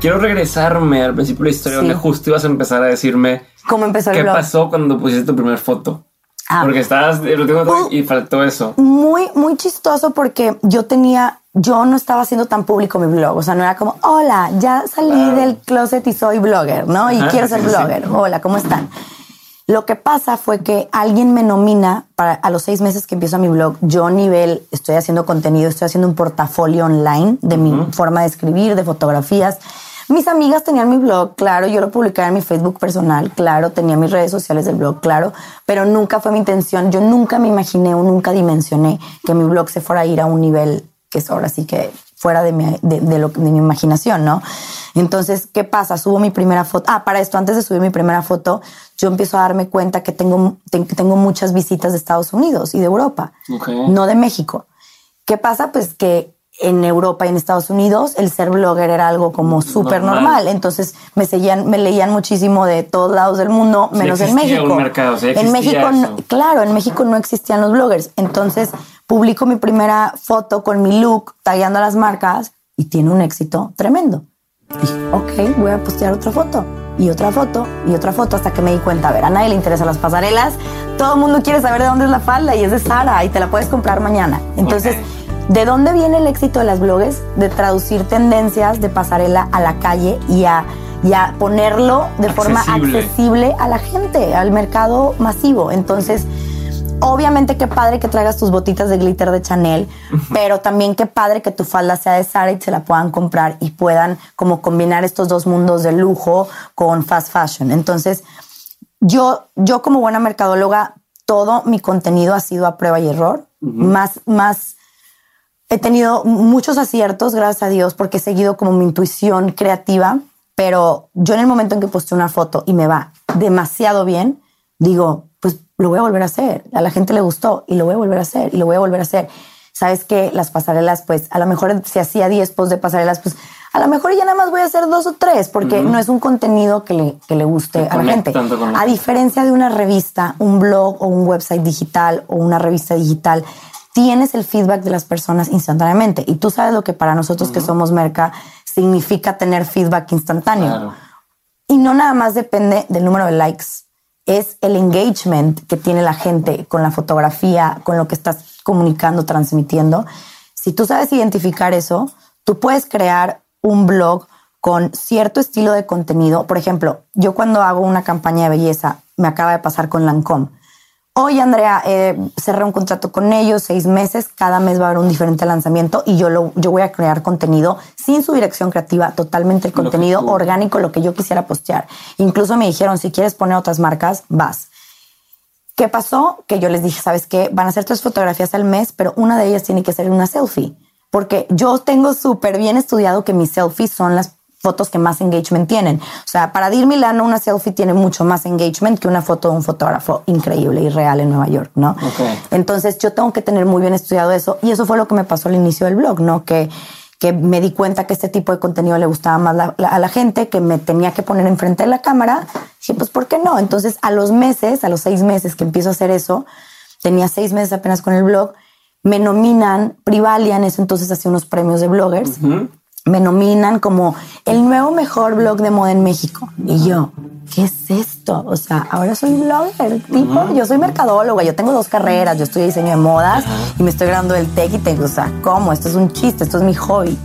Quiero regresarme al principio de la historia donde justo ibas a empezar a decirme cómo empezó qué pasó cuando pusiste tu primera foto. Ah. porque estabas uh, y faltó eso. Muy, muy chistoso porque yo tenía yo no estaba haciendo tan público mi blog. O sea, no era como, hola, ya salí del closet y soy blogger, ¿no? Y quiero ser blogger. Hola, ¿cómo están? Lo que pasa fue que alguien me nomina para a los seis meses que empiezo mi blog. Yo nivel, estoy haciendo contenido, estoy haciendo un portafolio online de mi forma de escribir, de fotografías. Mis amigas tenían mi blog, claro, yo lo publicaba en mi Facebook personal, claro, tenía mis redes sociales del blog, claro, pero nunca fue mi intención, yo nunca me imaginé o nunca dimensioné que mi blog se fuera a ir a un nivel que es ahora sí que fuera de mi, de, lo, de mi imaginación, ¿no? Entonces, ¿qué pasa? Subo mi primera foto. Ah, para esto, antes de subir mi primera foto, yo empiezo a darme cuenta que tengo, tengo muchas visitas de Estados Unidos y de Europa, no de México. ¿Qué pasa? Pues que en Europa y en Estados Unidos el ser blogger era algo como súper normal. Entonces me, seguían, me leían muchísimo de todos lados del mundo, menos en México. en México, claro, en México no existían los bloggers. Entonces publico mi primera foto con mi look, tagueando a las marcas y tiene un éxito tremendo. Dije, ok, voy a postear otra foto y otra foto y otra foto hasta que me di cuenta, a ver, a nadie le interesan las pasarelas, todo el mundo quiere saber de dónde es la falda y es de Sara y te la puedes comprar mañana. Entonces, ¿de dónde viene el éxito de las blogs? De traducir tendencias de pasarela a la calle y a, y a ponerlo de forma accesible a la gente, al mercado masivo. Entonces, Obviamente qué padre que traigas tus botitas de glitter de Chanel, pero también qué padre que tu falda sea de Zara y se la puedan comprar y puedan como combinar estos dos mundos de lujo con fast fashion. Entonces, yo, yo como buena mercadóloga, todo mi contenido ha sido a prueba y error. Más, más, he tenido muchos aciertos, gracias a Dios, porque he seguido como mi intuición creativa, pero yo en el momento en que posté una foto y me va demasiado bien, digo, pues lo voy a volver a hacer. A la gente le gustó y lo voy a volver a hacer y lo voy a volver a hacer. Sabes que las pasarelas, pues a lo mejor si hacía 10 posts de pasarelas, pues a lo mejor ya nada más voy a hacer dos o tres porque no es un contenido que le, que le guste a la gente. A diferencia de una revista, un blog o un website digital o una revista digital, tienes el feedback de las personas instantáneamente. Y tú sabes lo que para nosotros que somos merca significa tener feedback instantáneo. Y no nada más depende del número de likes es el engagement que tiene la gente con la fotografía, con lo que estás comunicando, transmitiendo. Si tú sabes identificar eso, tú puedes crear un blog con cierto estilo de contenido. Por ejemplo, yo cuando hago una campaña de belleza, me acaba de pasar con Lancome. Hoy, Andrea, eh, cerré un contrato con ellos, seis meses, cada mes va a haber un diferente lanzamiento y yo, lo, yo voy a crear contenido sin su dirección creativa, totalmente el contenido orgánico, lo que yo quisiera postear. Incluso me dijeron, si quieres poner otras marcas, vas. ¿Qué pasó? Que yo les dije, ¿sabes qué? Van a hacer tres fotografías al mes, pero una de ellas tiene que ser una selfie. Porque yo tengo súper bien estudiado que mis selfies son las fotos que más engagement tienen. O sea, para Dir Milano una selfie tiene mucho más engagement que una foto de un fotógrafo increíble y real en Nueva York, ¿no? Entonces yo tengo que tener muy bien estudiado eso y eso fue lo que me pasó al inicio del blog, ¿no? Que que me di cuenta que este tipo de contenido le gustaba más a la gente, que me tenía que poner enfrente de la cámara. Dije, pues, ¿por qué no? Entonces, a los meses, a los seis meses que empiezo a hacer eso, tenía seis meses apenas con el blog, me nominan, Privalia en eso entonces hacía unos premios de bloggers me nominan como el nuevo mejor blog de moda en México. Y yo, ¿qué es esto? O sea, ahora soy blogger, tipo, yo soy mercadóloga, yo tengo dos carreras, yo estudio diseño de modas y me estoy graduando del tech y tengo, o sea, ¿cómo? Esto es un chiste, esto es mi hobby.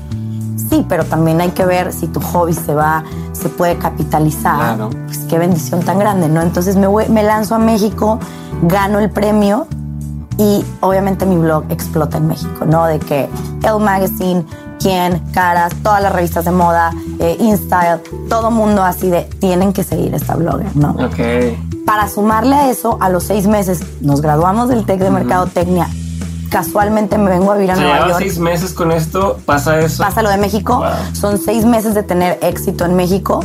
Sí, pero también hay que ver si tu hobby se va, se puede capitalizar. Pues qué bendición tan grande, ¿no? Entonces me, me lanzo a México, gano el premio y obviamente mi blog explota en México, ¿no? De que El Magazine, Quién, Caras, todas las revistas de moda, eh, InStyle, todo mundo así de tienen que seguir esta blogger, ¿no? Ok. Para sumarle a eso, a los seis meses nos graduamos del TEC de Mercadotecnia. Casualmente me vengo a vivir a Nueva York. seis meses con esto, pasa eso. Pasa lo de México. Son seis meses de tener éxito en México.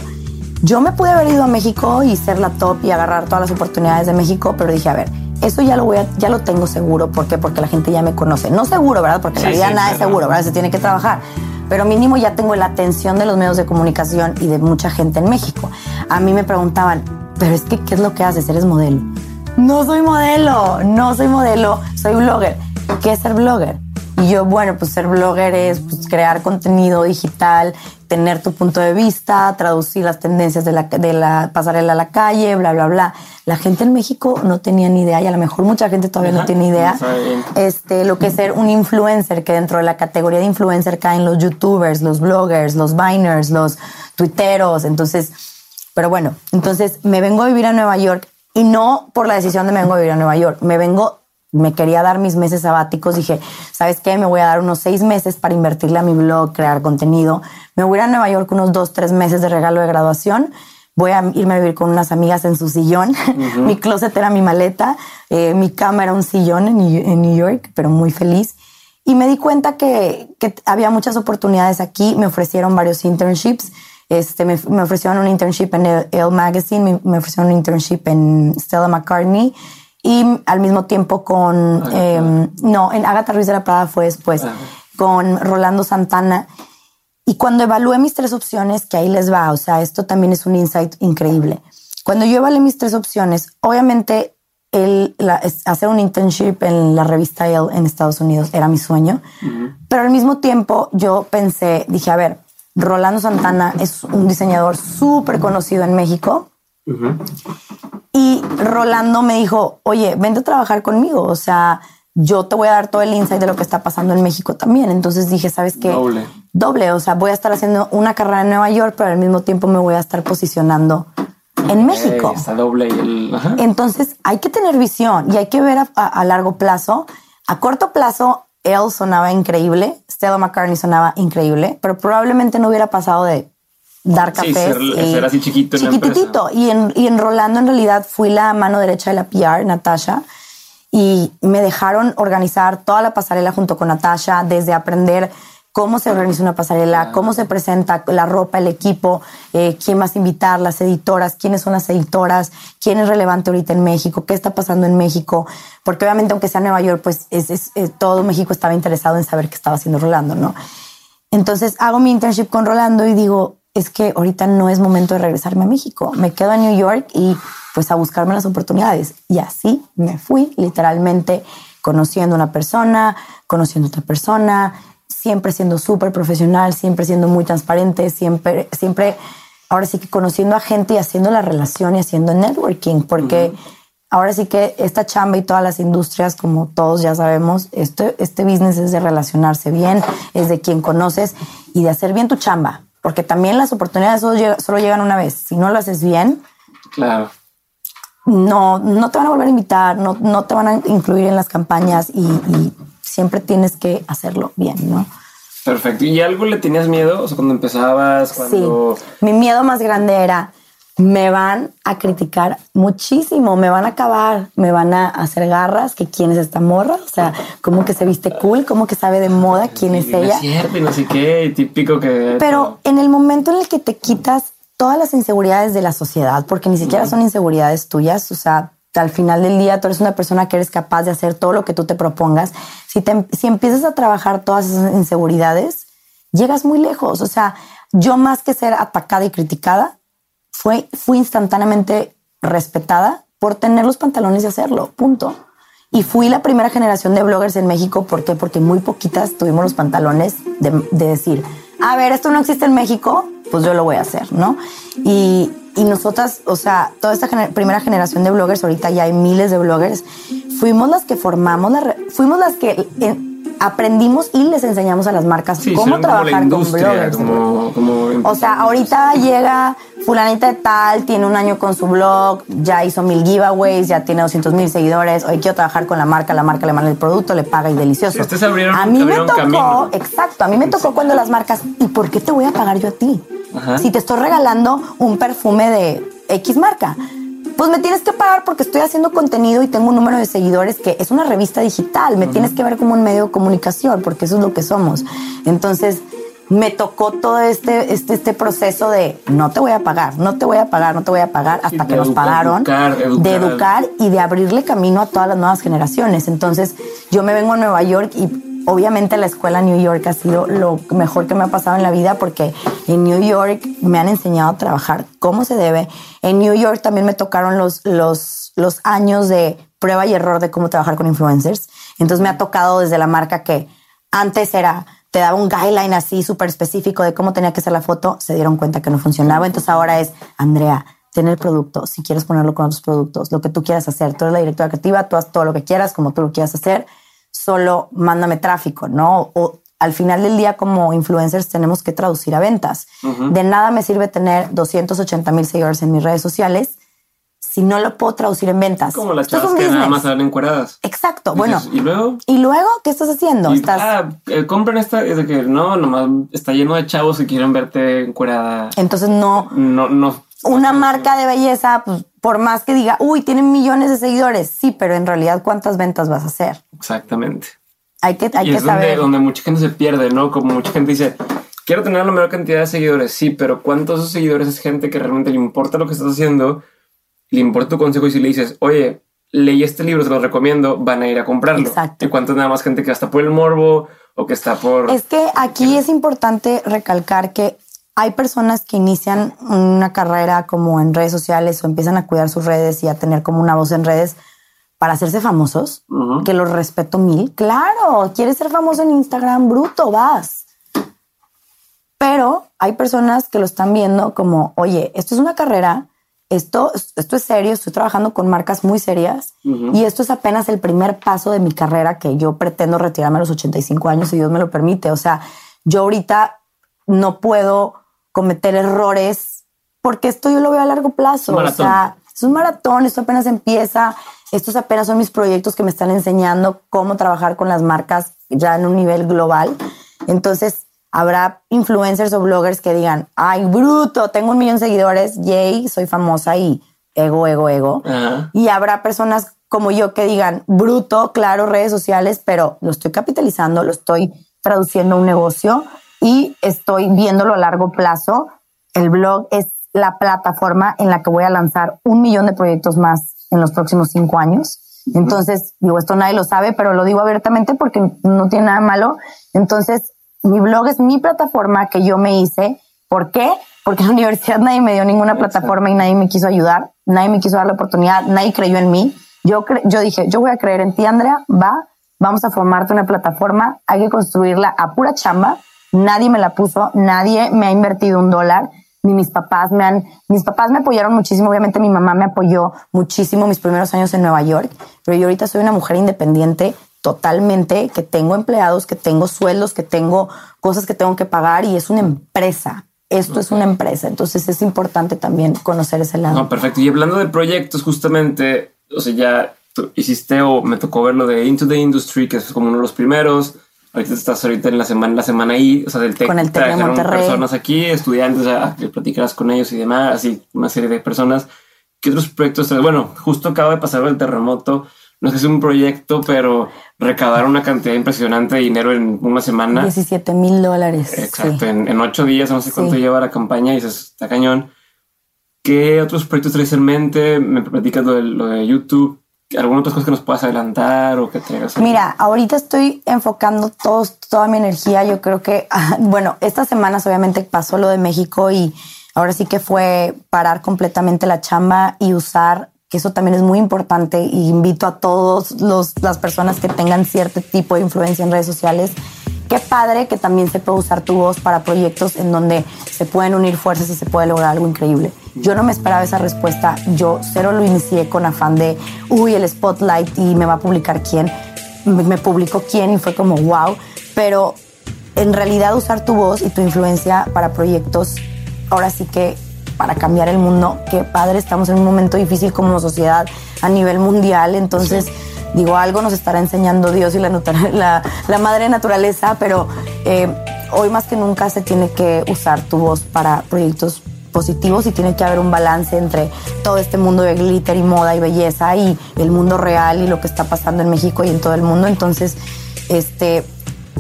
Yo me pude haber ido a México y ser la top y agarrar todas las oportunidades de México, pero dije, a ver, eso ya lo voy a, ya lo tengo seguro. ¿Por qué? Porque la gente ya me conoce. No seguro, ¿verdad? Porque en realidad nada es seguro, ¿verdad? Se tiene que trabajar. Pero mínimo ya tengo la atención de los medios de comunicación y de mucha gente en México. A mí me preguntaban, pero es que, ¿qué es lo que haces? ¿Eres modelo? No soy modelo, no soy modelo, soy blogger. ¿Qué es ser blogger? Y yo, bueno, pues ser blogger es pues, crear contenido digital, tener tu punto de vista, traducir las tendencias de la, de la pasarela a la calle, bla, bla, bla. La gente en México no tenía ni idea y a lo mejor mucha gente todavía no tiene idea este, lo que es ser un influencer, que dentro de la categoría de influencer caen los youtubers, los bloggers, los viners, los tuiteros. Entonces, pero bueno, entonces me vengo a vivir a Nueva York y no por la decisión de me vengo a vivir a Nueva York, me vengo me quería dar mis meses sabáticos, dije, ¿sabes qué? Me voy a dar unos seis meses para invertirle a mi blog, crear contenido. Me voy a ir a Nueva York unos dos, tres meses de regalo de graduación. Voy a irme a vivir con unas amigas en su sillón. mi closet era mi maleta, eh, mi cama era un sillón en, New York, pero muy feliz. Y me di cuenta que, que, había muchas oportunidades aquí. Me ofrecieron varios internships. Este, me, me ofrecieron un internship en el, el Magazine, me, me ofrecieron un internship en Stella McCartney y al mismo tiempo con, em, no, en Agatha Ruiz de la Prada fue después, con Rolando Santana. Y cuando evalué mis tres opciones, que ahí les va, o sea, esto también es un insight increíble. Cuando yo evalué mis tres opciones, obviamente el, hacer un internship en la revista Elle en Estados Unidos era mi sueño, pero al mismo tiempo yo pensé, dije, a ver, Rolando Santana es un diseñador súper conocido en México. Y Rolando me dijo, oye, vente a trabajar conmigo. O sea, yo te voy a dar todo el insight de lo que está pasando en México también. Entonces dije, ¿sabes qué? Doble. Doble. O sea, voy a estar haciendo una carrera en Nueva York, pero al mismo tiempo me voy a estar posicionando en México. está doble. Entonces hay que tener visión y hay que ver a, largo plazo. A corto plazo, él sonaba increíble. Stella McCartney sonaba increíble, pero probablemente no hubiera pasado de dar cafés. Sí, ser, así chiquito. Chiquitito. y, en, y en Rolando en realidad fui la mano derecha de la PR, Natasha, y me dejaron organizar toda la pasarela junto con Natasha, desde aprender cómo se organiza una pasarela, cómo se presenta la ropa, el equipo, eh, quién vas a invitar, las editoras, quiénes son las editoras, quién es relevante ahorita en México, qué está pasando en México, porque obviamente aunque sea Nueva York, pues es, todo México estaba interesado en saber qué estaba haciendo Rolando, ¿no? Entonces hago mi internship con Rolando y digo, es que ahorita no es momento de regresarme a México. Me quedo en New York y pues a buscarme las oportunidades. Y así me fui, literalmente conociendo a una persona, conociendo a otra persona, siempre siendo súper profesional, siempre siendo muy transparente, siempre, siempre, ahora sí que conociendo a gente y haciendo la relación y haciendo networking, porque ahora sí que esta chamba y todas las industrias, como todos ya sabemos, este, este business es de relacionarse bien, es de quien conoces y de hacer bien tu chamba porque también las oportunidades solo, llegan una vez. Si no lo haces bien, claro. no, no te van a volver a invitar, no, no te van a incluir en las campañas y, siempre tienes que hacerlo bien, ¿no? Perfecto. ¿Y algo le tenías miedo? O sea, cuando empezabas, cuando... Sí. Mi miedo más grande era me van a criticar muchísimo, me van a acabar, me van a hacer garras, que quién es esta morra, o sea, cómo que se viste cool, cómo que sabe de moda, quién es ella. Es cierto, y no sé qué, típico que... Pero en el momento en el que te quitas todas las inseguridades de la sociedad, porque ni siquiera son inseguridades tuyas, o sea, al final del día tú eres una persona que eres capaz de hacer todo lo que tú te propongas, si, te, si empiezas a trabajar todas esas inseguridades, llegas muy lejos, o sea, yo más que ser atacada y criticada, fue, fui instantáneamente respetada por tener los pantalones y hacerlo, punto. Y fui la primera generación de bloggers en México, ¿por qué? Porque muy poquitas tuvimos los pantalones de, decir, a ver, esto no existe en México, pues yo lo voy a hacer, ¿no? Y, y nosotras, o sea, toda esta gener primera generación de bloggers, ahorita ya hay miles de bloggers, fuimos las que formamos, la fuimos las que... En, aprendimos y les enseñamos a las marcas cómo trabajar con bloggers. o sea, ahorita llega fulanita de tal, tiene un año con su blog, ya hizo mil giveaways, ya tiene 200 mil seguidores, hoy quiero trabajar con la marca, la marca le manda el producto, le paga y delicioso. a mí me tocó, exacto, a mí me tocó cuando las marcas, ¿y por qué te voy a pagar yo a ti? Si te estoy regalando un perfume de X marca pues me tienes que pagar porque estoy haciendo contenido y tengo un número de seguidores que es una revista digital. Me tienes que ver como un medio de comunicación porque eso es lo que somos. Entonces, me tocó todo este, este, este proceso de no te voy a pagar, no te voy a pagar, no te voy a pagar, hasta que nos pagaron, de educar y de abrirle camino a todas las nuevas generaciones. Entonces, yo me vengo a Nueva York y obviamente la escuela New York ha sido lo mejor que me ha pasado en la vida porque en New York me han enseñado a trabajar como se debe. En New York también me tocaron los, los, los años de prueba y error de cómo trabajar con influencers. Entonces me ha tocado desde la marca que antes era, te daba un guideline así súper específico de cómo tenía que ser la foto, se dieron cuenta que no funcionaba. Entonces ahora es, Andrea, ten el producto, si quieres ponerlo con otros productos, lo que tú quieras hacer. Tú eres la directora creativa, tú haz todo lo que quieras, como tú lo quieras hacer solo mándame tráfico, ¿no? O al final del día como influencers tenemos que traducir a ventas. De nada me sirve tener 280 mil seguidores en mis redes sociales si no lo puedo traducir en ventas. Como las chavas que nada más salen encueradas. Exacto. bueno. ¿Y luego? ¿Y luego qué estás haciendo? ¿Estás... Ah, eh, compren esta. Es de que no, nomás está lleno de chavos que quieren verte encuerada. Entonces no. No, no. Una marca de belleza, pues por más que diga, uy, tienen millones de seguidores, sí, pero en realidad, ¿cuántas ventas vas a hacer? Exactamente. Hay que, hay y que es saber. Donde, donde mucha gente se pierde, ¿no? Como mucha gente dice, quiero tener la mayor cantidad de seguidores, sí, pero ¿cuántos de esos seguidores es gente que realmente le importa lo que estás haciendo? Le importa tu consejo y si le dices, oye, leí este libro, te lo recomiendo, van a ir a comprarlo. Exacto. ¿Y cuántos nada más gente que está por el morbo o que está por... Es que aquí es importante recalcar que hay personas que inician una carrera como en redes sociales o empiezan a cuidar sus redes y a tener como una voz en redes para hacerse famosos, que los respeto mil. Claro, quieres ser famoso en Instagram, bruto, vas. Pero hay personas que lo están viendo como, oye, esto es una carrera, esto, esto es serio, estoy trabajando con marcas muy serias y esto es apenas el primer paso de mi carrera que yo pretendo retirarme a los 85 años si Dios me lo permite. O sea, yo ahorita no puedo cometer errores, porque esto yo lo veo a largo plazo. O sea, es un maratón, esto apenas empieza, estos apenas son mis proyectos que me están enseñando cómo trabajar con las marcas ya en un nivel global. Entonces, habrá influencers o bloggers que digan, ay, bruto, tengo un millón de seguidores, yay, soy famosa y ego, ego, ego. Y habrá personas como yo que digan, bruto, claro, redes sociales, pero lo estoy capitalizando, lo estoy traduciendo a un negocio y estoy viéndolo a largo plazo. El blog es la plataforma en la que voy a lanzar un millón de proyectos más en los próximos cinco años. Entonces, digo, esto nadie lo sabe, pero lo digo abiertamente porque no tiene nada malo. Entonces, mi blog es mi plataforma que yo me hice. ¿Por qué? Porque en la universidad nadie me dio ninguna plataforma y nadie me quiso ayudar, nadie me quiso dar la oportunidad, nadie creyó en mí. Yo, yo dije, yo voy a creer en ti, Andrea, va, vamos a formarte una plataforma, hay que construirla a pura chamba Nadie me la puso, nadie me ha invertido un dólar, ni mis papás me han, mis papás me apoyaron muchísimo, obviamente mi mamá me apoyó muchísimo mis primeros años en Nueva York, pero yo ahorita soy una mujer independiente totalmente, que tengo empleados, que tengo sueldos, que tengo cosas que tengo que pagar y es una empresa. Esto es una empresa, entonces es importante también conocer ese lado. No, perfecto. Y hablando de proyectos, justamente, o sea, ya hiciste o me tocó ver lo de Into the Industry, que es como uno de los primeros Ahorita estás ahorita en la semana, la semana ahí, o sea, del TEC. Con el TEC de Monterrey. personas aquí, estudiantes, sea, que platicarás con ellos y demás, así, una serie de personas. ¿Qué otros proyectos? Bueno, justo acaba de pasar el terremoto. No es que sea un proyecto, pero recaudar una cantidad impresionante de dinero en una semana. 17 mil dólares. Exacto, en, ocho días, no sé cuánto lleva la campaña y eso está cañón. ¿Qué otros proyectos traes en mente? Me platicas lo de, lo de YouTube. ¿Alguna otra cosa que nos puedas adelantar o que tengas? Mira, ahorita estoy enfocando todos, toda mi energía. Yo creo que, bueno, estas semanas obviamente pasó lo de México y ahora sí que fue parar completamente la chamba y usar, eso también es muy importante y invito a todos los, las personas que tengan cierto tipo de influencia en redes sociales qué padre que también se puede usar tu voz para proyectos en donde se pueden unir fuerzas y se puede lograr algo increíble. Yo no me esperaba esa respuesta. Yo cero lo inicié con afán de, uy, el spotlight y me va a publicar quién. Me publicó quién y fue como, wow. Pero en realidad usar tu voz y tu influencia para proyectos, ahora sí que para cambiar el mundo, qué padre, estamos en un momento difícil como sociedad a nivel mundial, entonces digo, algo nos estará enseñando Dios y la, la, la madre naturaleza, pero eh, hoy más que nunca se tiene que usar tu voz para proyectos positivos y tiene que haber un balance entre todo este mundo de glitter y moda y belleza y el mundo real y lo que está pasando en México y en todo el mundo. Entonces, este,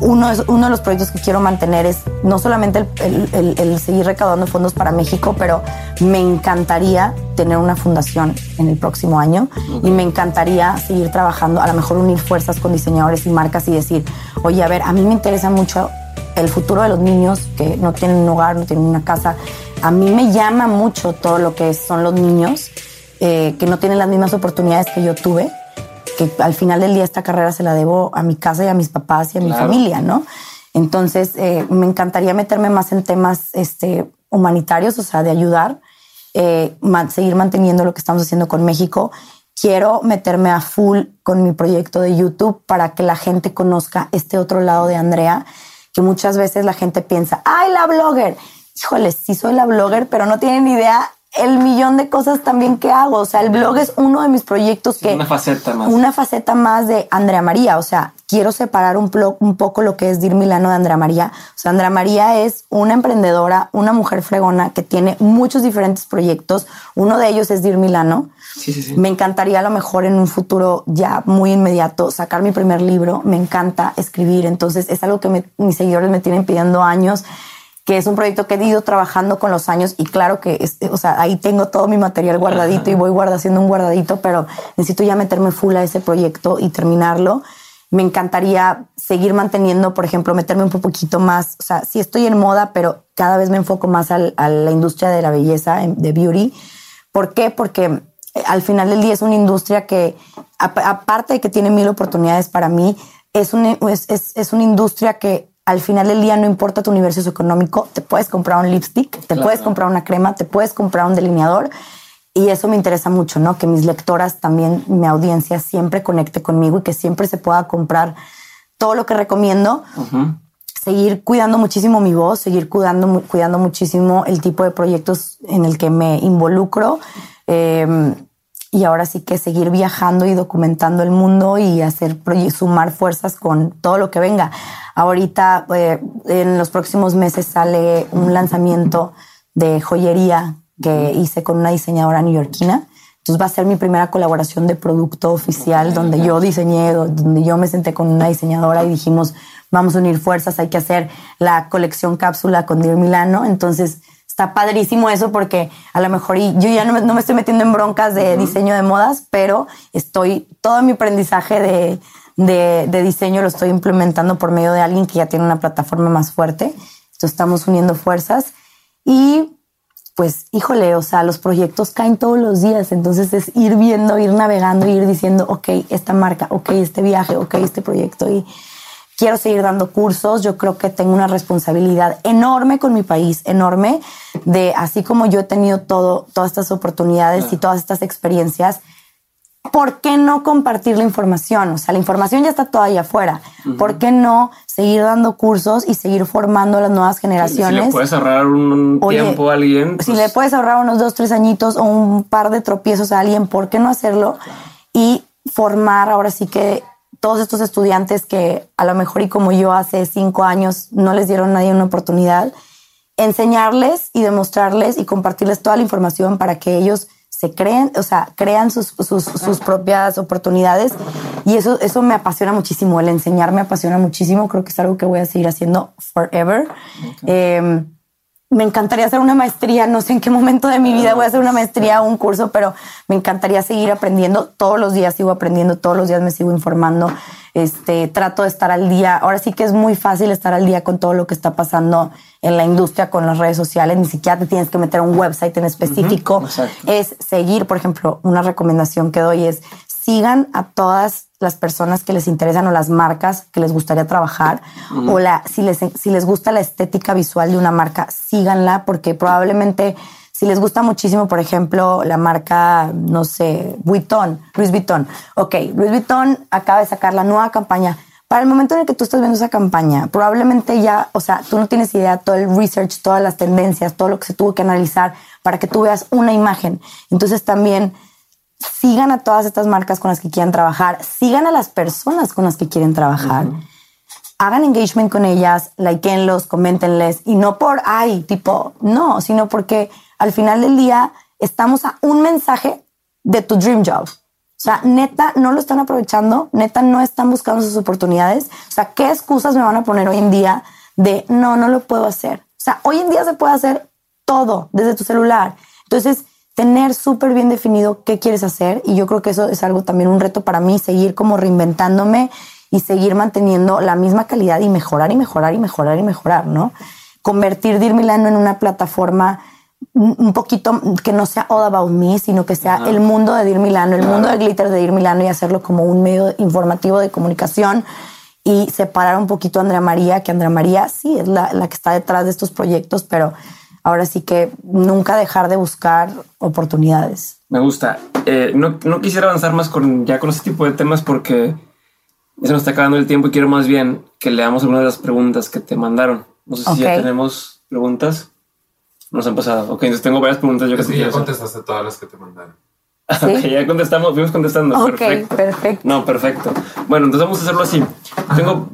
uno, es, uno de los proyectos que quiero mantener es no solamente el, seguir recaudando fondos para México, pero me encantaría tener una fundación en el próximo año y me encantaría seguir trabajando, a lo mejor unir fuerzas con diseñadores y marcas y decir, oye, a ver, a mí me interesa mucho el futuro de los niños que no tienen un hogar, no tienen una casa. A mí me llama mucho todo lo que son los niños eh, que no tienen las mismas oportunidades que yo tuve que al final del día esta carrera se la debo a mi casa y a mis papás y a mi familia, ¿no? Entonces, eh, me encantaría meterme más en temas este, humanitarios, o sea, de ayudar, eh, seguir manteniendo lo que estamos haciendo con México. Quiero meterme a full con mi proyecto de YouTube para que la gente conozca este otro lado de Andrea, que muchas veces la gente piensa, ¡ay, la blogger! Híjole, sí soy la blogger, pero no tienen idea el millón de cosas también que hago. O sea, el blog es uno de mis proyectos que... Una faceta más. Una faceta más de Andrea María. O sea, quiero separar un, un poco lo que es Dir Milano de Andrea María. O sea, Andrea María es una emprendedora, una mujer fregona que tiene muchos diferentes proyectos. Uno de ellos es Dir Milano. Sí, sí, sí. Me encantaría a lo mejor en un futuro ya muy inmediato sacar mi primer libro. Me encanta escribir. Entonces es algo que mis seguidores me tienen pidiendo años que es un proyecto que he ido trabajando con los años y claro que, o sea, ahí tengo todo mi material guardadito y voy guarda, haciendo un guardadito, pero necesito ya meterme full a ese proyecto y terminarlo. Me encantaría seguir manteniendo, por ejemplo, meterme un poquito más, o sea, sí estoy en moda, pero cada vez me enfoco más a la industria de la belleza, de beauty. ¿Por qué? Porque eh, al final del día es una industria que, aparte de que tiene mil oportunidades para mí, es una, es, es una industria que al final del día no importa tu universo económico, te puedes comprar un lipstick, te puedes comprar una crema, te puedes comprar un delineador. Y eso me interesa mucho, ¿no? Que mis lectoras también, mi audiencia siempre conecte conmigo y que siempre se pueda comprar todo lo que recomiendo. Seguir cuidando muchísimo mi voz, seguir cuidando, cuidando muchísimo el tipo de proyectos en el que me involucro. Eh, y ahora sí que seguir viajando y documentando el mundo y hacer sumar fuerzas con todo lo que venga. Ahorita, eh, en los próximos meses sale un lanzamiento de joyería que hice con una diseñadora neoyorquina. Entonces va a ser mi primera colaboración de producto oficial donde yo diseñé, donde yo me senté con una diseñadora y dijimos, vamos a unir fuerzas, hay que hacer la colección cápsula con Dear Milano. Entonces está padrísimo eso porque a lo mejor y yo ya no me, estoy metiendo en broncas de diseño de modas, pero estoy, todo mi aprendizaje de, de, diseño lo estoy implementando por medio de alguien que ya tiene una plataforma más fuerte. Entonces estamos uniendo fuerzas y pues, híjole, o sea, los proyectos caen todos los días, entonces es ir viendo, ir navegando, ir diciendo, ok, esta marca, ok, este viaje, ok, este proyecto y quiero seguir dando cursos. Yo creo que tengo una responsabilidad enorme con mi país, enorme, de así como yo he tenido todo, todas estas oportunidades y todas estas experiencias, ¿por qué no compartir la información? O sea, la información ya está toda allá afuera. ¿Por qué no seguir dando cursos y seguir formando a las nuevas generaciones? Si le puedes ahorrar un tiempo a alguien. Si le pues puedes ahorrar unos dos, tres añitos o un par de tropiezos a alguien, ¿por qué no hacerlo? Y formar ahora sí que todos estos estudiantes que a lo mejor y como yo hace cinco años no les dieron a nadie una oportunidad, enseñarles y demostrarles y compartirles toda la información para que ellos se creen, o sea, crean sus, sus, propias oportunidades. Y eso, eso me apasiona muchísimo. El enseñar me apasiona muchísimo. Creo que es algo que voy a seguir haciendo forever. Em, me encantaría hacer una maestría, no sé en qué momento de mi vida voy a hacer una maestría o un curso, pero me encantaría seguir aprendiendo. Todos los días sigo aprendiendo, todos los días me sigo informando. Este, trato de estar al día. Ahora sí que es muy fácil estar al día con todo lo que está pasando en la industria, con las redes sociales. Ni siquiera te tienes que meter a un website en específico. es seguir, por ejemplo, una recomendación que doy es sigan a todas las personas que les interesan o las marcas que les gustaría trabajar o la, si, les, si les gusta la estética visual de una marca, síganla porque probablemente si les gusta muchísimo, por ejemplo, la marca, no sé, Vuitton, Louis Vuitton. Ok, Louis Vuitton acaba de sacar la nueva campaña. Para el momento en el que tú estás viendo esa campaña, probablemente ya, o sea, tú no tienes idea todo el research, todas las tendencias, todo lo que se tuvo que analizar para que tú veas una imagen. Entonces también sigan a todas estas marcas con las que quieran trabajar, sigan a las personas con las que quieren trabajar, hagan engagement con ellas, likeenlos, coméntenles, y no por, ay, tipo, no, sino porque al final del día estamos a un mensaje de tu dream job. O sea, neta, no lo están aprovechando, neta, no están buscando sus oportunidades. O sea, ¿qué excusas me van a poner hoy en día de no, no lo puedo hacer? O sea, hoy en día se puede hacer todo desde tu celular. Entonces, tener súper bien definido qué quieres hacer y yo creo que eso es algo también un reto para mí, seguir como reinventándome y seguir manteniendo la misma calidad y mejorar y mejorar y mejorar y mejorar, ¿no? Convertir Dir Milano en una plataforma un poquito que no sea all about me, sino que sea el mundo de Dir Milano, el mundo de glitter de Dir Milano y hacerlo como un medio informativo de comunicación y separar un poquito a Andrea María, que Andrea María sí es la, la que está detrás de estos proyectos, pero ahora sí que nunca dejar de buscar oportunidades. Me gusta. Eh, no, no, quisiera avanzar más con ya con este tipo de temas porque se nos está acabando el tiempo y quiero más bien que leamos algunas de las preguntas que te mandaron. No sé si ya tenemos preguntas. Nos han pasado. Ok, entonces tengo varias preguntas. Yo que sí, ya contestaste todas las que te mandaron. ¿Sí? ya contestamos, fuimos contestando. Ok, perfecto. perfecto. No, perfecto. Bueno, entonces vamos a hacerlo así. Tengo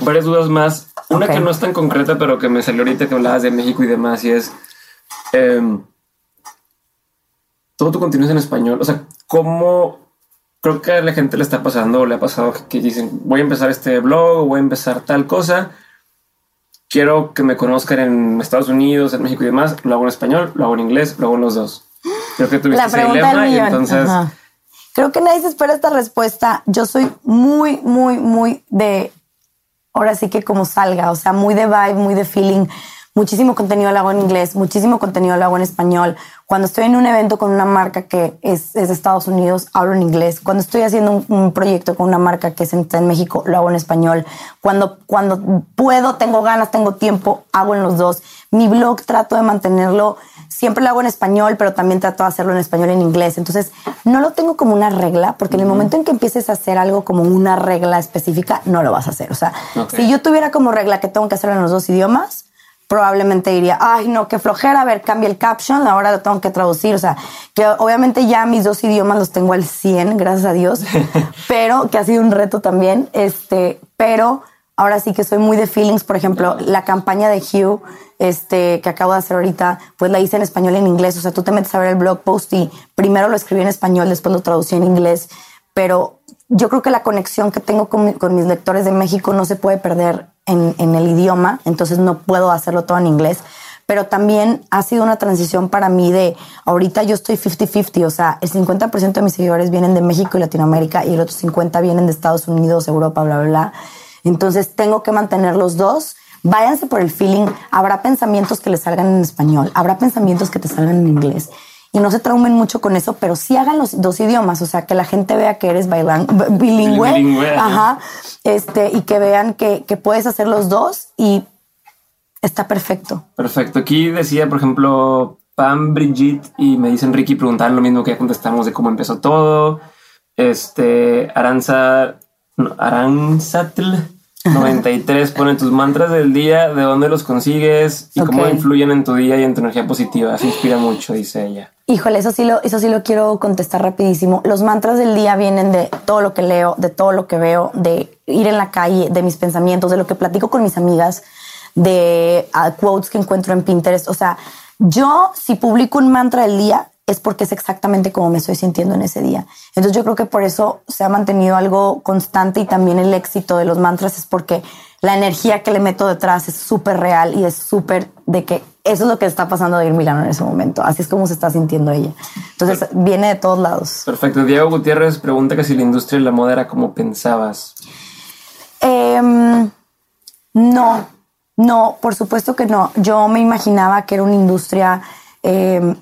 varias dudas más. Una que no es tan concreta, pero que me salió ahorita que hablabas de México y demás, y es em, todo tu contenido es en español. O sea, ¿cómo creo que a la gente le está pasando o le ha pasado que dicen voy a empezar este blog, voy a empezar tal cosa? Quiero que me conozcan en Estados Unidos, en México y demás. Lo hago en español, lo hago en inglés, lo hago en los dos. Creo que tuviste ese dilema y entonces. Creo que nadie se espera esta respuesta. Yo soy muy, muy, muy de ahora sí que como salga, o sea, muy de vibe, muy de feeling. Muchísimo contenido lo hago en inglés, muchísimo contenido lo hago en español. Cuando estoy en un evento con una marca que es, de Estados Unidos, hablo en inglés. Cuando estoy haciendo un, proyecto con una marca que es en, en, México, lo hago en español. Cuando, cuando puedo, tengo ganas, tengo tiempo, hago en los dos. Mi blog trato de mantenerlo siempre lo hago en español, pero también trato de hacerlo en español y en inglés. Entonces, no lo tengo como una regla, porque en el momento en que empieces a hacer algo como una regla específica, no lo vas a hacer. O sea, si yo tuviera como regla que tengo que hacerlo en los dos idiomas, probablemente diría, ay, no, qué flojera, a ver, cambia el caption, ahora lo tengo que traducir. O sea, que obviamente ya mis dos idiomas los tengo al 100, gracias a Dios, pero que ha sido un reto también. Este, pero ahora sí que soy muy de feelings. Por ejemplo, la campaña de Hugh este, que acabo de hacer ahorita, pues la hice en español y en inglés. O sea, tú te metes a ver el blog post y primero lo escribí en español, después lo traducí en inglés. Pero yo creo que la conexión que tengo con, mis lectores de México no se puede perder en, en, el idioma, entonces no puedo hacerlo todo en inglés. Pero también ha sido una transición para mí de ahorita yo estoy 50-50, o sea, el 50% de mis seguidores vienen de México y Latinoamérica y el otro 50% vienen de Estados Unidos, Europa, bla, bla, bla. Entonces tengo que mantener los dos váyanse por el feeling. Habrá pensamientos que les salgan en español, habrá pensamientos que te salgan en inglés. Y no se traumen mucho con eso, pero sí hagan los dos idiomas, o sea, que la gente vea que eres bailan, bilingüe, ajá, este, y que vean que, que puedes hacer los dos y está perfecto. Perfecto. Aquí decía, por ejemplo, Pam, Brigitte y me dicen Ricky preguntaban lo mismo que ya contestamos de cómo empezó todo. Este, Aranza, no, Aranzatl 93 ponen tus mantras del día, de dónde los consigues y cómo influyen en tu día y en tu energía positiva. Se inspira mucho, dice ella. Híjole, eso sí lo, eso sí lo quiero contestar rapidísimo. Los mantras del día vienen de todo lo que leo, de todo lo que veo, de ir en la calle, de mis pensamientos, de lo que platico con mis amigas, de uh, quotes que encuentro en Pinterest. O sea, yo si publico un mantra del día, es porque es exactamente como me estoy sintiendo en ese día. Entonces yo creo que por eso se ha mantenido algo constante y también el éxito de los mantras es porque la energía que le meto detrás es súper real y es súper de que eso es lo que está pasando a Ir Milano en ese momento. Así es como se está sintiendo ella. Entonces viene de todos lados. Perfecto. Diego Gutiérrez pregunta que si la industria de la moda era como pensabas. Em, no, no, por supuesto que no. Yo me imaginaba que era una industria... Eh,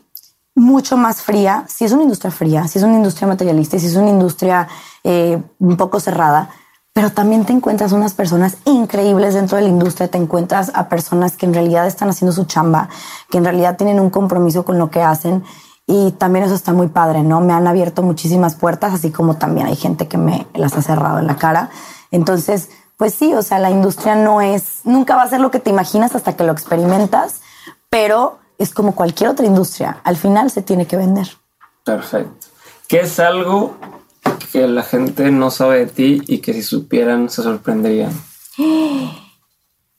mucho más fría, si es una industria fría, si es una industria materialista, si es una industria eh, un poco cerrada, pero también te encuentras unas personas increíbles dentro de la industria, te encuentras a personas que en realidad están haciendo su chamba, que en realidad tienen un compromiso con lo que hacen y también eso está muy padre, ¿no? Me han abierto muchísimas puertas, así como también hay gente que me las ha cerrado en la cara. Entonces, pues sí, o sea, la industria no es, nunca va a ser lo que te imaginas hasta que lo experimentas, pero es como cualquier otra industria, al final se tiene que vender. Perfecto. ¿Qué es algo que la gente no sabe de ti y que si supieran se sorprenderían?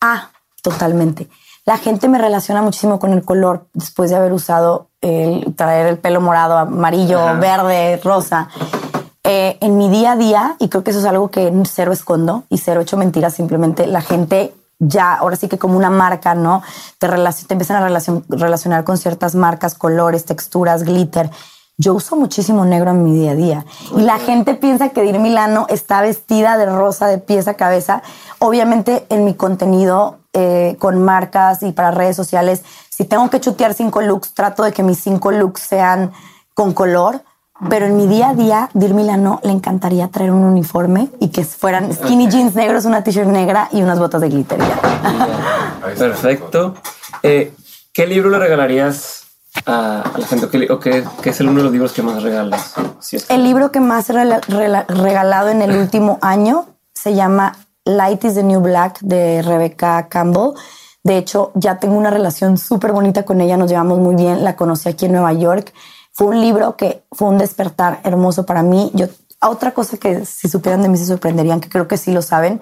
Ah, totalmente. La gente me relaciona muchísimo con el color después de haber usado el traer el pelo morado, amarillo, verde, rosa. Eh, en mi día a día, y creo que eso es algo que cero escondo y cero hecho mentiras, simplemente la gente ya, ahora sí que como una marca, ¿no? Te, te empiezan a relacionar con ciertas marcas, colores, texturas, glitter yo uso muchísimo negro en mi día a día. Y la gente piensa que Dir Milano está vestida de rosa de pies a cabeza. Obviamente en mi contenido eh, con marcas y para redes sociales, si tengo que chutear cinco looks, trato de que mis cinco looks sean con color. Pero en mi día a día, Dir Milano le encantaría traer un uniforme y que fueran skinny jeans negros, una t-shirt negra y unas botas de glitter. Perfecto. Eh, ¿Qué libro le regalarías a, la gente? ¿O qué, es el uno de los libros que más regalas? el libro que más he regalado en el último año se llama Light is the New Black de Rebecca Campbell. De hecho, ya tengo una relación súper bonita con ella, nos llevamos muy bien, la conocí aquí en Nueva York. Fue un libro que fue un despertar hermoso para mí. Yo, otra cosa que si supieran de mí se sorprenderían, que creo que sí lo saben,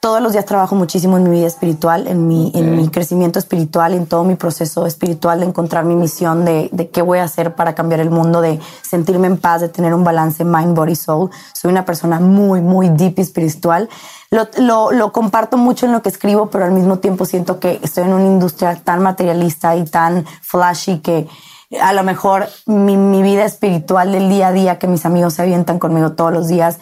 todos los días trabajo muchísimo en mi vida espiritual, en mi, en mi crecimiento espiritual, en todo mi proceso espiritual de encontrar mi misión, de, de, qué voy a hacer para cambiar el mundo, de sentirme en paz, de tener un balance mind, body, soul. Soy una persona muy, muy deep espiritual. Lo, lo, lo, comparto mucho en lo que escribo, pero al mismo tiempo siento que estoy en una industria tan materialista y tan flashy que a lo mejor mi, mi vida espiritual del día a día, que mis amigos se avientan conmigo todos los días,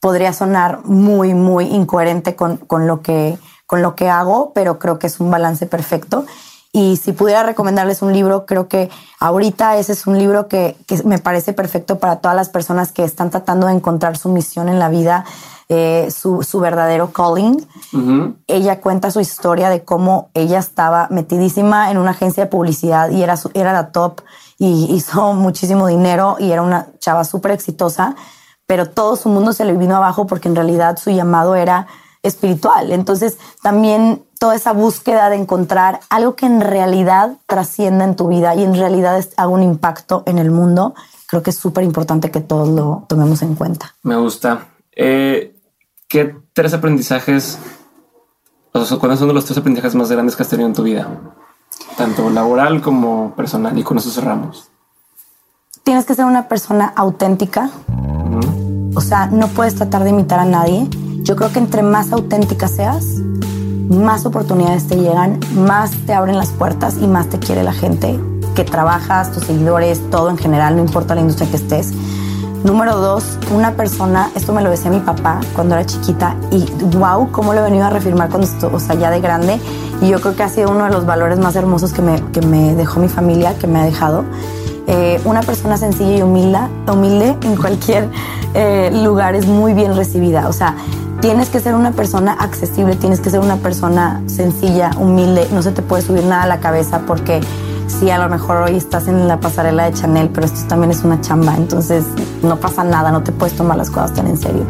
podría sonar muy, muy incoherente con, con, lo que, con lo que hago, pero creo que es un balance perfecto. Y si pudiera recomendarles un libro, creo que ahorita ese es un libro que, que me parece perfecto para todas las personas que están tratando de encontrar su misión en la vida, eh, su, su, verdadero calling. Ella cuenta su historia de cómo ella estaba metidísima en una agencia de publicidad y era, era la top y hizo muchísimo dinero y era una chava súper exitosa pero todo su mundo se le vino abajo porque en realidad su llamado era espiritual. Entonces también toda esa búsqueda de encontrar algo que en realidad trascienda en tu vida y en realidad haga un impacto en el mundo, creo que es súper importante que todos lo tomemos en cuenta. Me gusta. Eh, ¿Qué tres aprendizajes, o sea, cuáles son los tres aprendizajes más grandes que has tenido en tu vida? Tanto laboral como personal. Y con eso cerramos. Tienes que ser una persona auténtica. O sea, no puedes tratar de imitar a nadie. Yo creo que entre más auténtica seas, más oportunidades te llegan, más te abren las puertas y más te quiere la gente que trabajas, tus seguidores, todo en general, no importa la industria que estés. Número dos, una persona, esto me lo decía mi papá cuando era chiquita y wow, cómo lo he venido a reafirmar cuando estoy, o sea, ya de grande. Y yo creo que ha sido uno de los valores más hermosos que me, que me dejó mi familia, que me ha dejado. Eh, una persona sencilla y humilde, humilde en cualquier eh, lugar es muy bien recibida. O sea, tienes que ser una persona accesible, tienes que ser una persona sencilla, humilde. No se te puede subir nada a la cabeza porque sí, a lo mejor hoy estás en la pasarela de Chanel, pero esto también es una chamba. Entonces no pasa nada, no te puedes tomar las cosas tan en serio.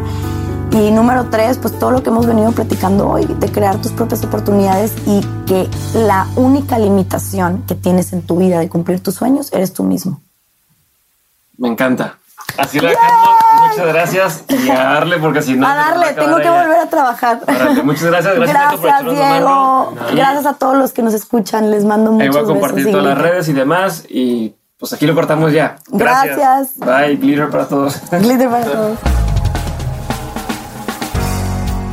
Y número tres, pues todo lo que hemos venido platicando hoy, de crear tus propias oportunidades y que la única limitación que tienes en tu vida de cumplir tus sueños eres tú mismo. Me encanta. Así lo dejamos. Muchas gracias y a darle porque si no. A darle, tengo que volver a trabajar. muchas gracias. Gracias, gracias Diego. Gracias a todos los que nos escuchan. Les mando muchos Ahí voy a compartir todas las redes y demás. Y pues aquí lo cortamos ya. Gracias. Bye. Glitter para todos. Glitter para todos.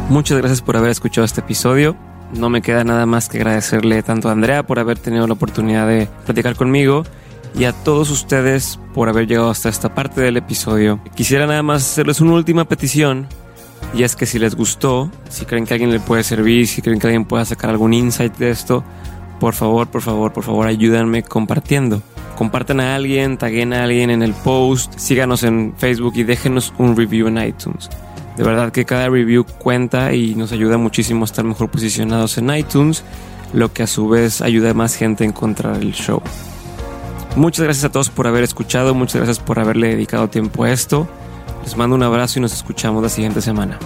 Muchas gracias por haber escuchado este episodio. No me queda nada más que agradecerle tanto a Andrea por haber tenido la oportunidad de platicar conmigo y a todos ustedes por haber llegado hasta esta parte del episodio. Quisiera nada más hacerles una última petición y es que si les gustó, si creen que alguien le puede servir, si creen que alguien pueda sacar algún insight de esto, por favor, por favor, por favor, ayúdenme compartiendo compartan a alguien, taguen a alguien en el post, síganos en Facebook y déjenos un review en iTunes. De verdad que cada review cuenta y nos ayuda muchísimo a estar mejor posicionados en iTunes, lo que a su vez ayuda a más gente a encontrar el show. Muchas gracias a todos por haber escuchado, muchas gracias por haberle dedicado tiempo a esto. Les mando un abrazo y nos escuchamos la siguiente semana.